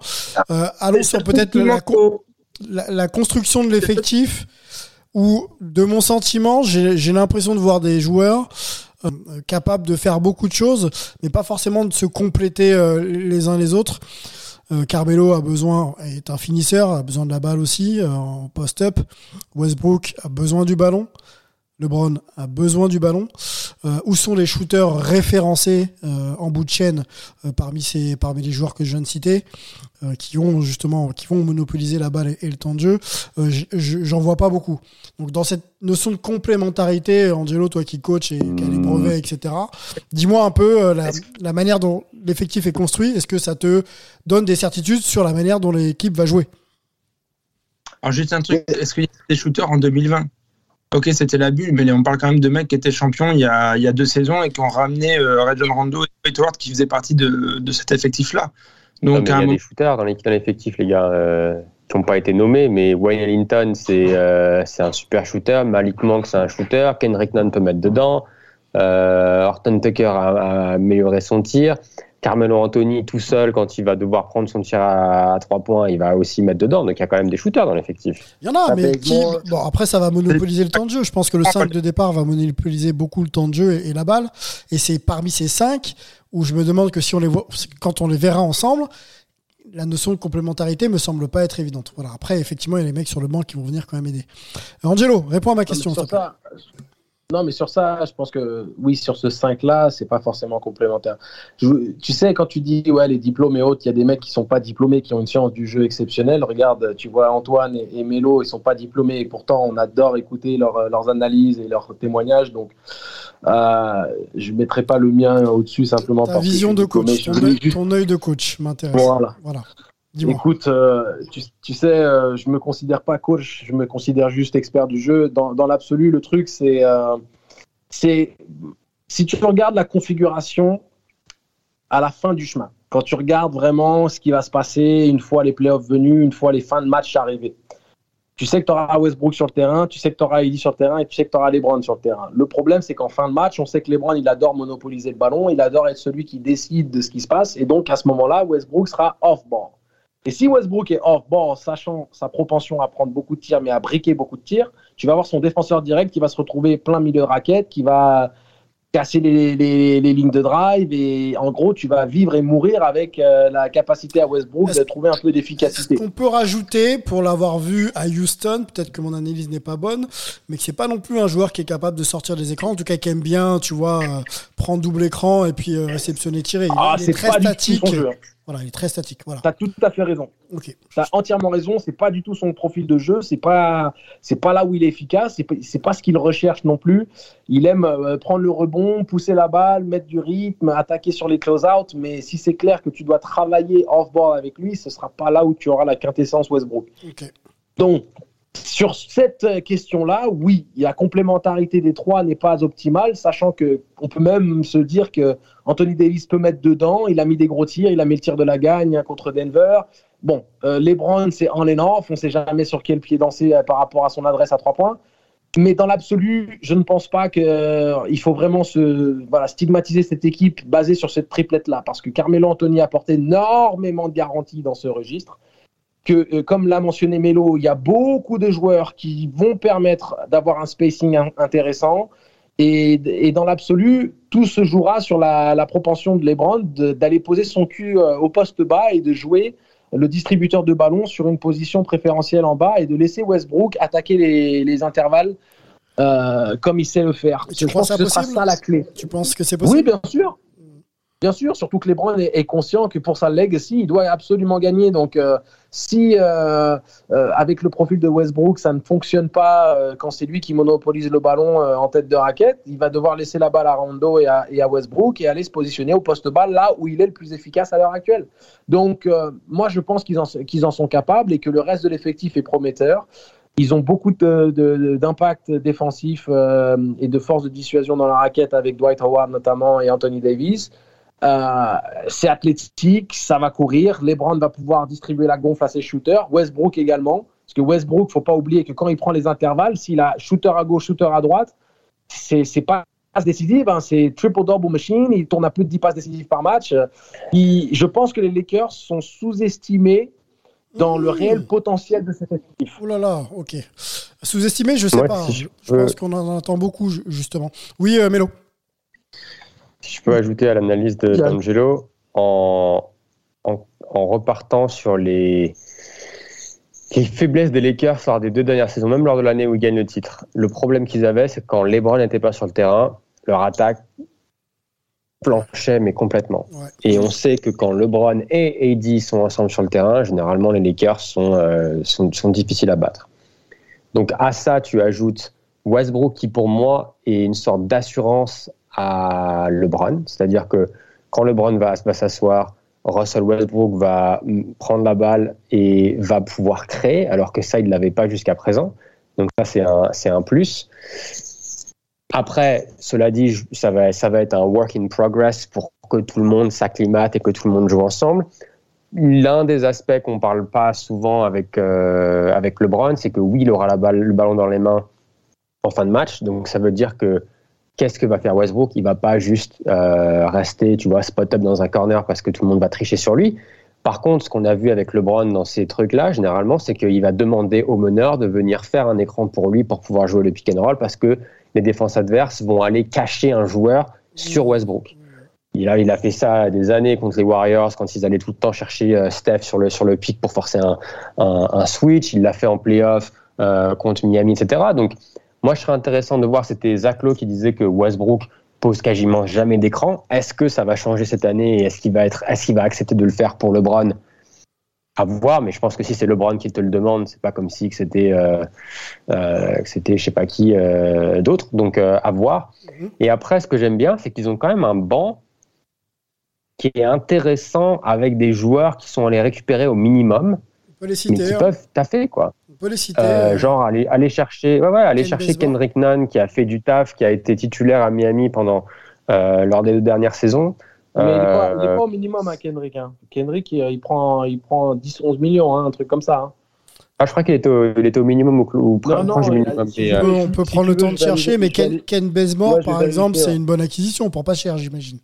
Euh, allons sur peut-être la, con- la- la construction de l'effectif, où, de mon sentiment, j'ai j'ai l'impression de voir des joueurs euh, capables de faire beaucoup de choses, mais pas forcément de se compléter les uns les autres. Euh, Carmelo a besoin, est un finisseur, a besoin de la balle aussi euh, en post-up. Westbrook a besoin du ballon. LeBron a besoin du ballon. Euh, où sont les shooters référencés euh, en bout de chaîne euh, parmi ces parmi les joueurs que je viens de citer, euh, qui ont justement qui vont monopoliser la balle et, le temps de jeu? J'en vois pas beaucoup. Donc dans cette notion de complémentarité, Angelo, toi qui coach et qui a les brevets, etc. Dis-moi un peu la, la manière dont l'effectif est construit. Est-ce que ça te donne des certitudes sur la manière dont l'équipe va jouer? Alors juste un truc, est-ce qu'il y a des shooters en 2020 Ok, c'était la bulle, mais on parle quand même de mecs qui étaient champions il y a, il y a deux saisons et qui ont ramené euh, Rajon Rondo et Dwight Howard qui faisaient partie de, de cet effectif-là. Donc il y a moment- des shooters dans l'effectif, les gars, euh, qui n'ont pas été nommés, mais Wayne Ellington, c'est euh, c'est un super shooter. Malik Monk, c'est un shooter. Kendrick Nunn peut mettre dedans. Euh, Horton Tucker a, a amélioré son tir. Carmelo Anthony, tout seul, quand il va devoir prendre son tir à, à trois points, il va aussi mettre dedans. Donc il y a quand même des shooters dans l'effectif. Il y en a, Ça mais qui... Bon, après, ça va monopoliser le temps de jeu. Je pense que le 5 de départ va monopoliser beaucoup le temps de jeu et, et la balle. Et c'est parmi ces 5 où je me demande que si on les voit, quand on les verra ensemble, la notion de complémentarité me semble pas être évidente. Voilà. Après, effectivement, il y a les mecs sur le banc qui vont venir quand même aider. Euh, Angelo, réponds à ma question. Non, mais sur ça, je pense que oui, sur ce 5-là, c'est pas forcément complémentaire. Je- tu sais, quand tu dis ouais, les diplômes et autres, il y a des mecs qui sont pas diplômés, qui ont une science du jeu exceptionnelle. Regarde, tu vois Antoine et, et Mélo, ils sont pas diplômés et pourtant on adore écouter leurs- leurs analyses et leurs témoignages. Donc, euh, je mettrai pas le mien au-dessus simplement Ta parce que vision de coach, ton œil, juste ton œil de coach m'intéresse. Voilà. Voilà. Écoute, euh, tu, sais, euh, je me considère pas coach, je me considère juste expert du jeu. Dans, l'absolu, le truc, c'est, euh, c'est si tu regardes la configuration à la fin du chemin, quand tu regardes vraiment ce qui va se passer une fois les playoffs venus, une fois les fins de match arrivées. Tu sais que tu auras Westbrook sur le terrain, tu sais que tu auras Eddie sur le terrain et tu sais que tu auras LeBron sur le terrain. Le problème, c'est qu'en fin de match, on sait que LeBron, il adore monopoliser le ballon, il adore être celui qui décide de ce qui se passe. Et donc, à ce moment-là, Westbrook sera off-ball. Et si Westbrook est off-ball, sachant sa propension à prendre beaucoup de tirs, mais à briquer beaucoup de tirs, tu vas avoir son défenseur direct qui va se retrouver plein milieu de raquettes, qui va casser les, les- les lignes de drive. Et en gros, tu vas vivre et mourir avec euh, la capacité à Westbrook de trouver un peu d'efficacité. On peut rajouter, pour l'avoir vu à Houston, peut-être que mon analyse n'est pas bonne, mais que c'est pas non plus un joueur qui est capable de sortir des écrans, en tout cas qui aime bien, tu vois, euh, prendre double écran et puis euh, réceptionner, tirer. Il, Ah, il est c'est très pas du tout statique. jeu. Voilà, il est très statique. Voilà. T'as tout à fait raison. Ok. T'as entièrement raison. C'est pas du tout son profil de jeu. C'est pas, c'est pas là où il est efficace. C'est pas, pas ce qu'il recherche non plus. Il aime euh, prendre le rebond, pousser la balle, mettre du rythme, attaquer sur les close-out. Mais si c'est clair que tu dois travailler off-ball avec lui, ce sera pas là où tu auras la quintessence Westbrook. Ok. Donc, sur cette euh, question-là, oui, la complémentarité des trois n'est pas optimale, sachant que on peut même se dire que Anthony Davis peut mettre dedans. Il a mis des gros tirs, il a mis le tir de la gagne hein, contre Denver. Bon, euh, LeBron, c'est en and on ne sait jamais sur quel pied danser euh, par rapport à son adresse à trois points. Mais dans l'absolu, je ne pense pas qu'il faut vraiment stigmatiser cette équipe basée sur cette triplette-là, parce que Carmelo Anthony apporte énormément de garanties dans ce registre que, euh, comme l'a mentionné Melo, il y a beaucoup de joueurs qui vont permettre d'avoir un spacing in- intéressant. Et, et dans l'absolu, tout se jouera sur la, la propension de LeBron d'aller poser son cul euh, au poste bas et de jouer le distributeur de ballon sur une position préférentielle en bas et de laisser Westbrook attaquer les, les intervalles euh, comme il sait le faire. Tu Je pense que ce sera ça la clé. Tu penses que c'est possible Oui, bien sûr. Bien sûr, surtout que LeBron est, est conscient que pour sa legacy, il doit absolument gagner. Donc, euh, si euh, euh, avec le profil de Westbrook, ça ne fonctionne pas quand c'est lui qui monopolise le ballon en tête de raquette, il va devoir laisser la balle à Rondo et à, Westbrook et aller se positionner au poste bas là où il est le plus efficace à l'heure actuelle. Donc, moi, je pense qu'ils en, sont capables et que le reste de l'effectif est prometteur. Ils ont beaucoup d'impact défensif et de force de dissuasion dans la raquette avec Dwight Howard notamment et Anthony Davis. Euh, c'est athlétique, ça va courir. LeBron va pouvoir distribuer la gonfle à ses shooters. Westbrook également. Parce que Westbrook, faut pas oublier que quand il prend les intervalles, s'il a shooter à gauche, shooter à droite, c'est pas passe décisive, hein, c'est triple-double machine. Il tourne à plus de 10 passes décisives par match. Il- je pense que les Lakers sont sous-estimés dans le réel potentiel de cet effectif. Oh là là, ok. Sous-estimé, je sais Ouais, pas. si je pense qu'on en entend beaucoup, ju- justement. Oui, euh, Mélo. Si je peux ajouter à l'analyse d'Angelo, en, en, en repartant sur les, les faiblesses des Lakers lors des deux dernières saisons, même lors de l'année où ils gagnent le titre, le problème qu'ils avaient, c'est que quand LeBron n'était pas sur le terrain, leur attaque planchait, mais complètement. Ouais. Et on sait que quand LeBron et AD sont ensemble sur le terrain, généralement les Lakers sont, euh, sont, sont difficiles à battre. Donc à ça, tu ajoutes Westbrook qui pour moi est une sorte d'assurance à LeBron, c'est-à-dire que quand LeBron va, va s'asseoir, Russell Westbrook va prendre la balle et va pouvoir créer, alors que ça, il ne l'avait pas jusqu'à présent. Donc ça, c'est un, c'est un plus. Après, cela dit, ça va, ça va être un work in progress pour que tout le monde s'acclimate et que tout le monde joue ensemble. L'un des aspects qu'on parle pas souvent avec, euh, avec LeBron, c'est que oui, il aura la balle, le ballon dans les mains en fin de match. Donc ça veut dire que qu'est-ce que va faire Westbrook? Il va pas juste euh, rester, tu vois, spot up dans un corner parce que tout le monde va tricher sur lui. Par contre, ce qu'on a vu avec LeBron dans ces trucs-là, généralement, c'est qu'il va demander au meneur de venir faire un écran pour lui pour pouvoir jouer le pick and roll parce que les défenses adverses vont aller cacher un joueur sur Westbrook. Il a, il a fait ça des années contre les Warriors quand ils allaient tout le temps chercher euh, Steph sur le, sur le pick pour forcer un, un, un switch. Il l'a fait en playoff euh, contre Miami, etc. Donc, moi, je serais intéressant de voir, c'était Zach Lowe qui disait que Westbrook pose quasiment jamais d'écran. Est-ce que ça va changer cette année et est-ce qu'il va, être, est-ce qu'il va accepter de le faire pour LeBron? À voir, mais je pense que si c'est LeBron qui te le demande, c'est pas comme si c'était, euh, euh, c'était je sais pas qui euh, d'autre. Donc euh, à voir. Et après, ce que j'aime bien, c'est qu'ils ont quand même un banc qui est intéressant avec des joueurs qui sont allés récupérer au minimum, On peut les mais qui hein. peuvent taffer quoi. On peut les citer. Euh, euh, genre aller, aller chercher, ouais, ouais, aller Ken chercher. Kendrick Nunn qui a fait du taf, qui a été titulaire à Miami pendant euh, lors des deux dernières saisons. Mais il n'est pas, il est pas au minimum, hein, Kendrick. hein. Kendrick, il, il prend, il prend 10-11 millions, hein, un truc comme ça. hein. ah, je crois qu'il était, était au minimum ou, ou Non, non, du minimum. si mais, tu on peut, si prendre le veux, temps de chercher, mais Ken, Ken Ouais, par exemple, c'est une bonne acquisition pour pas cher, j'imagine.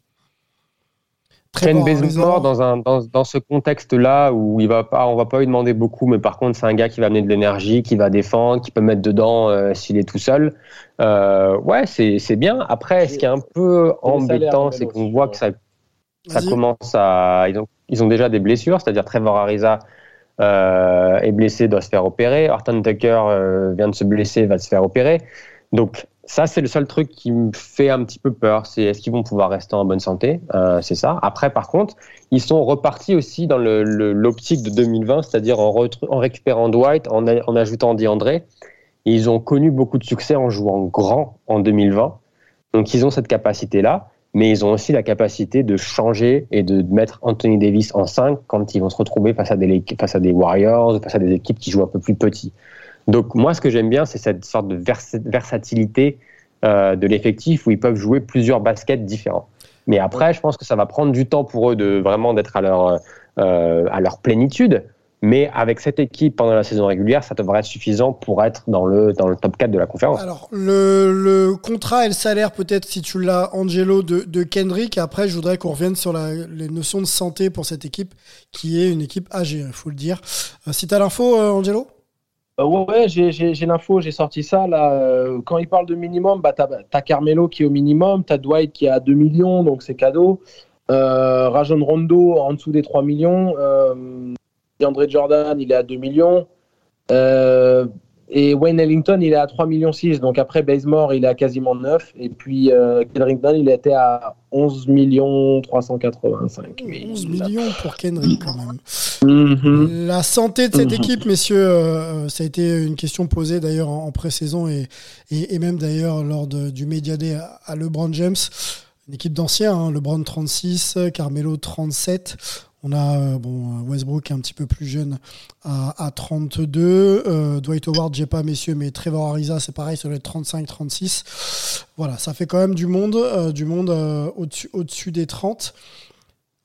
Ken Bazemore Ariza. dans un dans, dans ce contexte-là où il va pas, on va pas lui demander beaucoup, mais par contre c'est un gars qui va amener de l'énergie, qui va défendre, qui peut mettre dedans euh, s'il est tout seul. Euh, ouais, c'est c'est bien. Après, ce qui est un peu embêtant, c'est qu'on voit que ça ça commence à ils ont ils ont déjà des blessures, c'est-à-dire Trevor Ariza euh, est blessé, doit se faire opérer. Horton Tucker euh, vient de se blesser, va se faire opérer. Donc ça, c'est le seul truc qui me fait un petit peu peur. C'est est-ce qu'ils vont pouvoir rester en bonne santé Euh, C'est ça. Après, par contre, ils sont repartis aussi dans l'optique de 2020, c'est-à-dire en, récupérant Dwight, en, ajoutant DeAndre. Ils ont connu beaucoup de succès en jouant grand en 2020. Donc ils ont cette capacité-là, mais ils ont aussi la capacité de changer et de mettre Anthony Davis en 5 quand ils vont se retrouver face à des, face à des Warriors, face à des équipes qui jouent un peu plus petits. Donc moi, ce que j'aime bien, c'est cette sorte de vers- versatilité euh, de l'effectif où ils peuvent jouer plusieurs baskets différents. Mais après, je pense que ça va prendre du temps pour eux de vraiment d'être à leur euh, à leur plénitude. Mais avec cette équipe pendant la saison régulière, ça devrait être suffisant pour être dans le dans le top 4 de la conférence. Alors, le, le contrat et le salaire, peut-être, si tu l'as, Angelo, de, Kendrick. Après, je voudrais qu'on revienne sur la, les notions de santé pour cette équipe, qui est une équipe âgée, il faut le dire. Euh, si tu as l'info, Angelo? Euh, ouais, j'ai- l'info, j'ai sorti ça. Là. Euh, Quand il parle de minimum, bah, tu as, Carmelo qui est au minimum, tu as Dwight qui est à 2 millions, donc c'est cadeau. Euh, Rajon Rondo en dessous des 3 millions. Euh, DeAndre Jordan, il est à 2 millions. Euh, et Wayne Ellington, il est à 3 millions 6. Donc après, Bazemore, il est à quasiment 9. Et puis euh, il était à 11 millions 385 000. 11 millions pour Kendrick, quand même. Mhm. La santé de cette Mhm. équipe, messieurs, euh, ça a été une question posée d'ailleurs en, en pré-saison et, et, et même d'ailleurs lors de- du Media Day à, à LeBron James. Une équipe d'anciens, hein, LeBron 36, Carmelo 37. On a euh, bon, Westbrook un petit peu plus jeune à, à 32. Euh, Dwight Howard, j'ai pas messieurs, mais Trevor Ariza, c'est pareil, ça doit être 35-36. Voilà, ça fait quand même du monde, euh, du monde au-dessus des 30.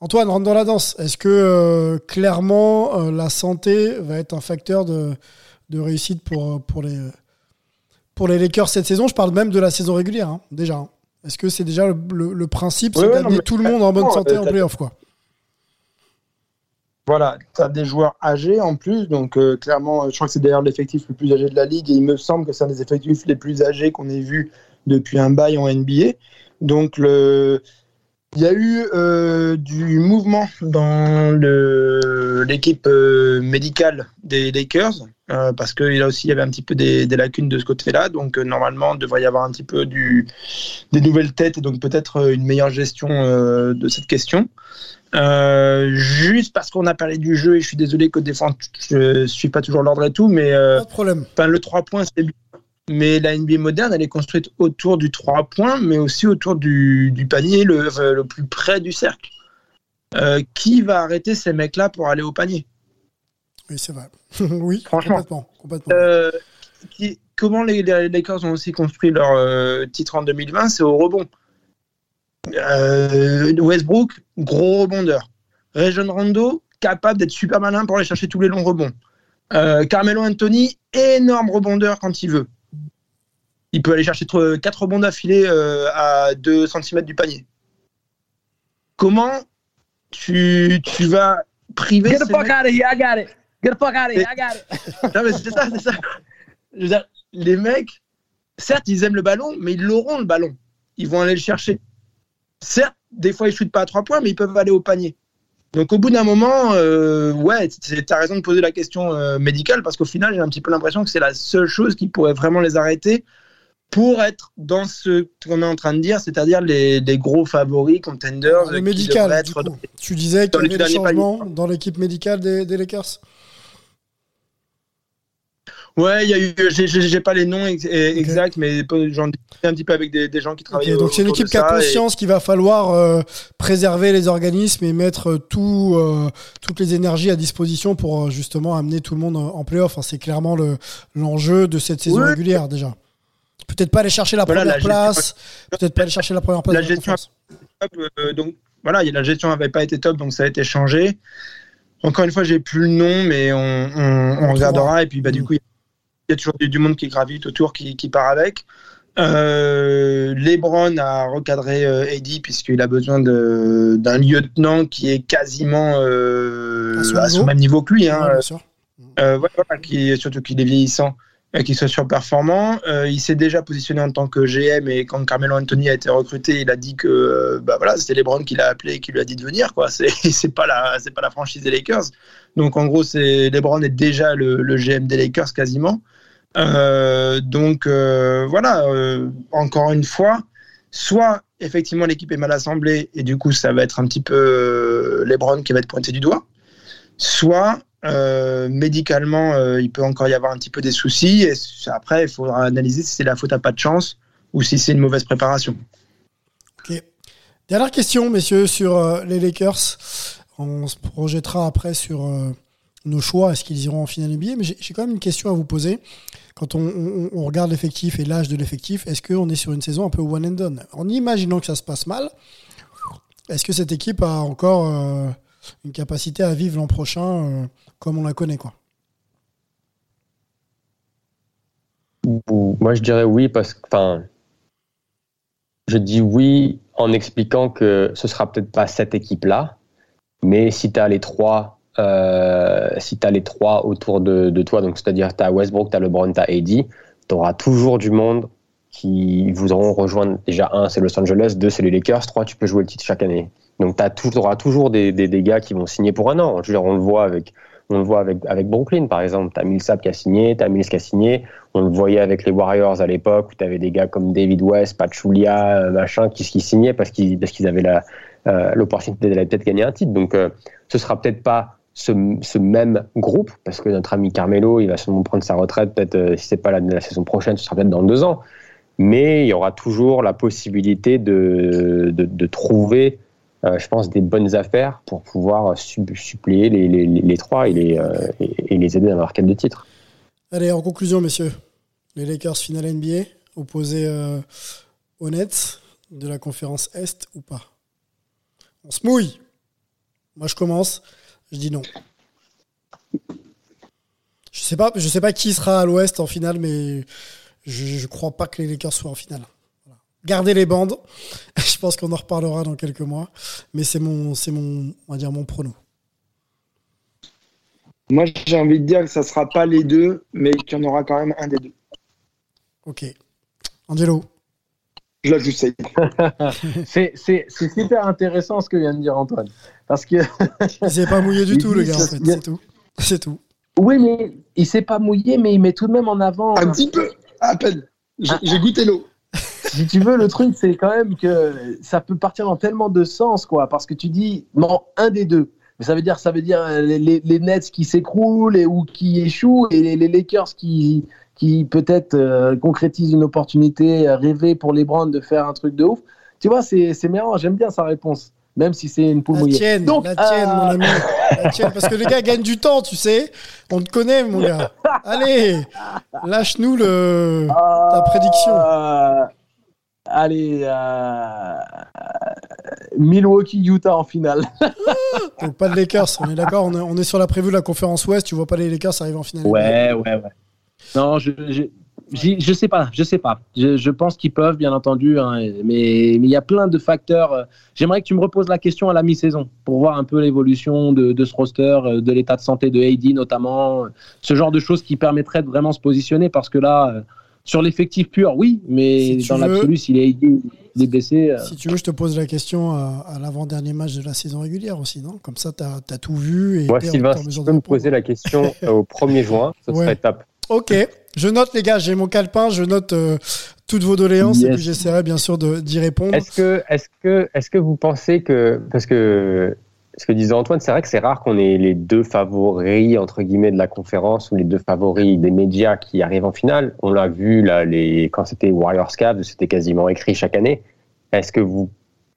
Antoine, rentre dans la danse. Est-ce que euh, clairement euh, la santé va être un facteur de, de réussite pour, pour, les, pour les Lakers cette saison? Je parle même de la saison régulière, hein, déjà. hein. Est-ce que c'est déjà le, le- le principe, Ouais, c'est ouais, d'amener tout le monde en bonne santé en playoff, quoi? Voilà, tu as des joueurs âgés en plus, donc euh, clairement, euh, je crois que c'est d'ailleurs l'effectif le plus âgé de la ligue, et il me semble que c'est un des effectifs les plus âgés qu'on ait vu depuis un bail en NBA. Donc il y a eu euh, du mouvement dans l'équipe médicale des Lakers, parce que là aussi y avait un petit peu des, lacunes de ce côté-là, donc normalement il devrait y avoir un petit peu des nouvelles têtes et donc peut-être une meilleure gestion de cette question. Euh, juste parce qu'on a parlé du jeu et je suis désolé que fois je suis pas toujours l'ordre et tout, mais euh, Pas de problème. enfin, le 3 points c'est bien. Mais la NBA moderne, elle est construite autour du 3 points, mais aussi autour du, du panier le, euh, le plus près du cercle. Euh, qui va arrêter ces mecs-là pour aller au panier? Oui, c'est vrai. oui, Franchement. complètement. complètement. Qui- Comment les, les Lakers ont aussi construit leur titre en 2020 C'est au rebond. Euh, Westbrook, gros rebondeur. Rajon Rondo, capable d'être super malin pour aller chercher tous les longs rebonds. Euh, Carmelo Anthony, énorme rebondeur quand il veut. Il peut aller chercher 4 rebonds d'affilée euh, à 2 cm du panier. Comment tu, tu vas priver Get the fuck out of here, I got it. Get the fuck out of here, I got it. non, mais c'est ça, c'est ça. Je veux dire, les mecs, certes, ils aiment le ballon, mais ils l'auront le ballon. Ils vont aller le chercher. Certes, des fois, ils ne shootent pas à trois points, mais ils peuvent aller au panier. Donc, au bout d'un moment, euh, ouais, tu as raison de poser la question euh, médicale, parce qu'au final, j'ai un petit peu l'impression que c'est la seule chose qui pourrait vraiment les arrêter pour être dans ce qu'on est en train de dire, c'est-à-dire les, les gros favoris, contenders. Le médical, être. Tu disais qu'il y avait des changements dans l'équipe médicale des, des Lakers? Ouais, il y a eu, j'ai- pas les noms ex- exacts, mais j'en discutais un petit peu avec des, des gens qui travaillent. donc c'est une équipe qui a et- conscience qu'il va falloir euh, préserver les organismes et mettre tout, euh, toutes les énergies à disposition pour euh, justement amener tout le monde en playoff. Enfin, c'est clairement le- l'enjeu de cette saison régulière déjà. Peut-être pas aller chercher la Voilà, première la place, peut-être pas aller chercher la première place. la la gestion top, euh, donc voilà, la gestion n'avait pas été top, donc ça a été changé. Encore une fois, j'ai plus le nom, mais on, on- on regardera. Et puis, bah, du coup, il y a toujours du, monde qui gravite autour, qui, qui part avec. Euh, Lebron a recadré euh, Eddie puisqu'il a besoin d'un lieutenant qui est quasiment euh, À son à son niveau. même niveau que lui. Hein, Ouais, bien sûr. euh, ouais, voilà, qui, surtout qu'il est vieillissant, euh, qu'il soit surperformant. Il s'est déjà positionné en tant que GM et quand Carmelo Anthony a été recruté, il a dit que bah voilà, c'était LeBron qui l'a appelé et qui lui a dit de venir. C'est, pas la, pas la franchise des Lakers. Donc en gros, LeBron est déjà le, le GM des Lakers quasiment. Euh, donc euh, voilà, euh, encore une fois, soit effectivement l'équipe est mal assemblée et du coup ça va être un petit peu LeBron qui va être pointé du doigt, soit médicalement il peut encore y avoir un petit peu des soucis et après il faudra analyser si c'est la faute à pas de chance ou si c'est une mauvaise préparation. Dernière question, messieurs, sur les Lakers. On se projettera après sur nos choix. Est-ce qu'ils iront en finale NBA Mais j'ai quand même une question à vous poser. Quand on, regarde l'effectif et l'âge de l'effectif, est-ce qu'on est sur une saison un peu one and done? En imaginant que ça se passe mal, est-ce que cette équipe a encore euh, une capacité à vivre l'an prochain euh, comme on la connaît quoi? Moi, je dirais oui parce que, enfin, je dis oui en expliquant que ce sera peut-être pas cette équipe-là, mais si tu as les trois, euh, si tu les trois autour de, toi, donc c'est-à-dire tu as Westbrook, tu as LeBron, tu as AD, tu auras toujours du monde qui voudront rejoindre. Déjà, un, c'est Los Angeles, deux, c'est les Lakers, trois, tu peux jouer le titre chaque année. Donc tu auras toujours des, des, gars qui vont signer pour un an. Je on le voit avec on le voit avec, avec Brooklyn, par exemple. Tu as Millsap qui a signé, tu as Mills qui a signé. On le voyait avec les Warriors à l'époque, où tu avais des gars comme David West, Pachulia, euh, machin, qui, qui signaient parce qu'ils avaient euh, l'opportunité d'aller peut-être gagner un titre. Donc, euh, ce sera peut-être pas ce, ce, même groupe, parce que notre ami Carmelo, il va sûrement prendre sa retraite, peut-être, euh, si c'est pas la, saison prochaine, ce sera peut-être dans deux ans. Mais il y aura toujours la possibilité de, de, trouver euh, je pense, des bonnes affaires pour pouvoir suppléer les, les, les trois et les, euh, et, les aider dans leur quête de titre. Allez, en conclusion, messieurs, les Lakers finale NBA, opposés aux Nets de la conférence Est ou pas? On se mouille. Moi, je commence. Je dis non. Je sais pas, je sais pas qui sera à l'Ouest en finale, mais je, je crois pas que les Lakers soient en finale. Voilà. Gardez les bandes. je pense qu'on en reparlera dans quelques mois, mais c'est mon, c'est mon, on va dire mon prono. Moi, j'ai envie de dire que ça sera pas les deux, mais qu'il y en aura quand même un des deux. Ok. Angelo. Je l'ajoute ça. c'est, c'est, c'est super intéressant ce que vient de dire Antoine. Parce que. Il s'est pas mouillé du tout, le gars, en fait. C'est tout. C'est tout. Oui, mais il s'est pas mouillé, mais il met tout de même en avant. Un petit peu, à peine. J'ai j'ai goûté l'eau. si tu veux, le truc, c'est quand même que ça peut partir dans tellement de sens, quoi. Parce que tu dis, non, un des deux. Mais ça veut dire, ça veut dire euh, les, les- les Nets qui s'écroulent et, ou qui échouent et les, les Lakers qui, qui peut-être euh, concrétisent une opportunité euh, rêvée pour les Browns de faire un truc de ouf. Tu vois, c'est c'est marrant. J'aime bien sa réponse. Même si c'est une poule La mouillée. tienne, Donc, la tienne, euh, mon ami. La tienne, parce que les gars gagnent du temps, tu sais. On te connaît, mon gars. Allez, lâche-nous le... ta prédiction. Euh, allez, euh, Milwaukee, Utah en finale. Donc pas de Lakers, on est d'accord on est, on est sur la prévue de la conférence Ouest, tu vois pas les Lakers arriver en finale. Ouais, ouais, ouais. Non, je, je, sais pas, je sais pas. Je, je pense qu'ils peuvent, bien entendu, hein, mais mais il y a plein de facteurs. euh, J'aimerais que tu me reposes la question à la mi-saison pour voir un peu l'évolution de, de ce roster, euh, de l'état de santé de AD notamment, euh, ce genre de choses qui permettraient de vraiment se positionner parce que là, sur l'effectif pur, oui, mais Si tu dans l'absolu, s'il est AD, il est blessé. euh, Si tu veux, je te pose la question à, à l'avant-dernier match de la saison régulière aussi, non? Comme ça, t'as as tout vu. Et Moi, Sylvain, si tu peux me poser la question au 1er juin, ce Ouais. serait top. Ok, je note les gars, j'ai mon calepin, je note euh, toutes vos doléances et puis j'essaierai bien sûr d'y répondre. Est-ce que, est-ce que, est-ce que vous pensez que, parce que ce que disait Antoine, c'est vrai que c'est rare qu'on ait les deux favoris entre guillemets de la conférence ou les deux favoris des médias qui arrivent en finale. On l'a vu là, les quand c'était Warriors Cavs, c'était quasiment écrit chaque année. Est-ce que vous,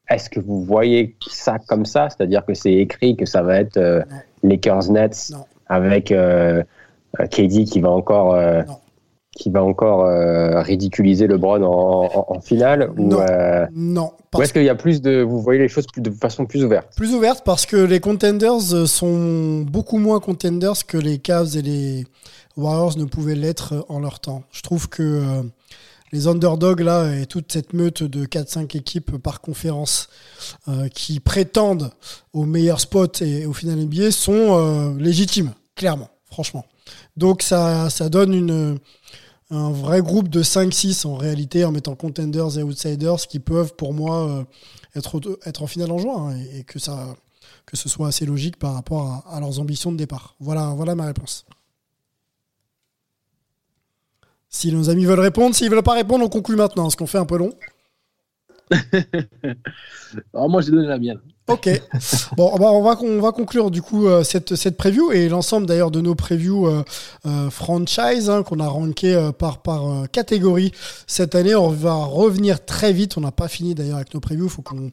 est-ce que vous voyez ça comme ça, c'est-à-dire que c'est écrit que ça va être euh, Lakers Nets avec euh, euh, KD qui va encore euh, qui va encore euh, ridiculiser LeBron en, en, en finale ou, Non. euh, Non, est-ce qu'il y a plus de vous voyez les choses de façon plus ouverte? Plus ouverte parce que les contenders euh, sont beaucoup moins contenders que les Cavs et les Warriors ne pouvaient l'être euh, en leur temps. Je trouve que euh, les underdogs là et toute cette meute de 4-5 équipes par conférence qui prétendent au meilleur spot et au final NBA sont légitimes, clairement, franchement. Donc ça, donne un vrai groupe de 5-6 en réalité en mettant contenders et outsiders qui peuvent pour moi euh, être, en finale en juin hein, et, que, ce soit assez logique par rapport à, leurs ambitions de départ. Voilà, ma réponse. Si nos amis veulent répondre, s'ils veulent pas répondre, on conclut maintenant, ce qu'on fait un peu long. Alors moi, j'ai donné la mienne. Ok. Bon, bah, on, va, on va conclure du coup euh, cette, cette preview et l'ensemble d'ailleurs de nos previews euh, euh, franchise hein, qu'on a ranké euh, par, par catégorie cette année. On va revenir très vite. On n'a pas fini d'ailleurs avec nos previews. Il faut qu'on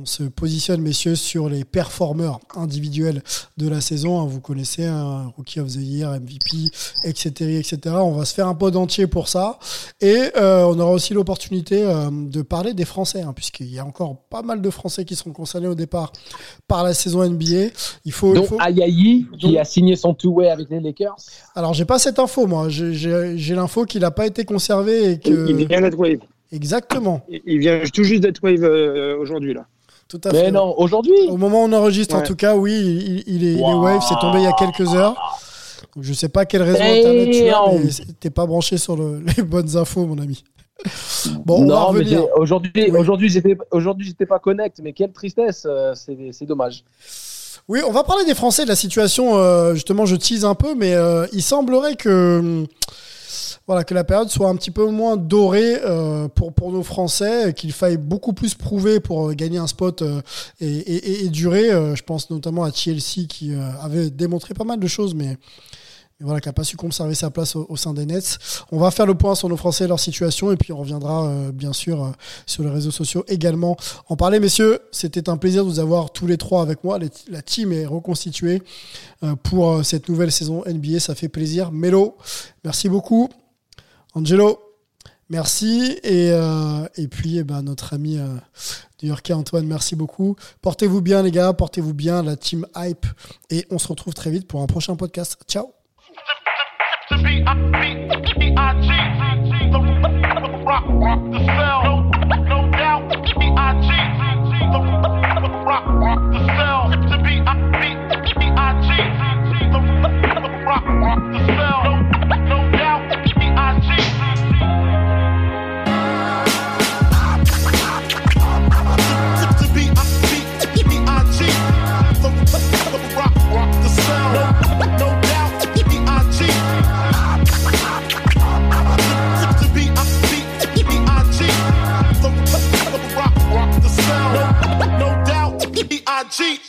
on se positionne, messieurs, sur les performeurs individuels de la saison. hein. Vous connaissez un Rookie of the Year, MVP, etc., etc. On va se faire un pod entier pour ça. Et euh, on aura aussi l'opportunité euh, de parler des Français, hein, puisqu'il y a encore pas mal de Français qui seront concernés au départ par la saison NBA. Il faut, il Donc faut- Ayayi, qui a signé son two-way avec les Lakers. Alors, j'ai pas cette info, moi. J'ai- l'info qu'il n'a pas été conservé et que. Il vient d'être wave. Exactement. Il il vient tout juste d'être wave euh, aujourd'hui là. Tout à Mais fait. non, aujourd'hui. Au moment où on enregistre, en tout cas, oui, il, il est, il est Wow. wave. C'est tombé il y a quelques heures. Donc, je sais pas quel réseau internet tu as, mais t'es pas branché sur le- les bonnes infos, mon ami. Bon, non, mais revenir. j'ai- aujourd'hui, aujourd'hui, j'étais, aujourd'hui, j'étais pas connect, mais quelle tristesse, euh, c'est, dommage. Oui, on va parler des Français, de la situation. euh, justement, je tease un peu, mais euh, il semblerait que, voilà, que la période soit un petit peu moins dorée euh, pour, nos Français, qu'il faille beaucoup plus prouver pour euh, gagner un spot euh, et, durer. Je pense notamment à Chelsea qui avait démontré pas mal de choses, mais, voilà, qui n'a pas su conserver sa place au, sein des Nets. On va faire le point sur nos Français et leur situation, et puis on reviendra euh, bien sûr euh, sur les réseaux sociaux également en parler. Messieurs, c'était un plaisir de vous avoir tous les trois avec moi. La team est reconstituée euh, pour euh, cette nouvelle saison NBA, ça fait plaisir. Melo, merci beaucoup. Angelo, merci. Et, euh, et puis, eh ben, notre ami euh, New Yorkais Antoine, merci beaucoup. Portez-vous bien, les gars. Portez-vous bien, la team Hype. Et on se retrouve très vite pour un prochain podcast. Ciao. the B I B E I G. Rock, rock the cell. I cheat.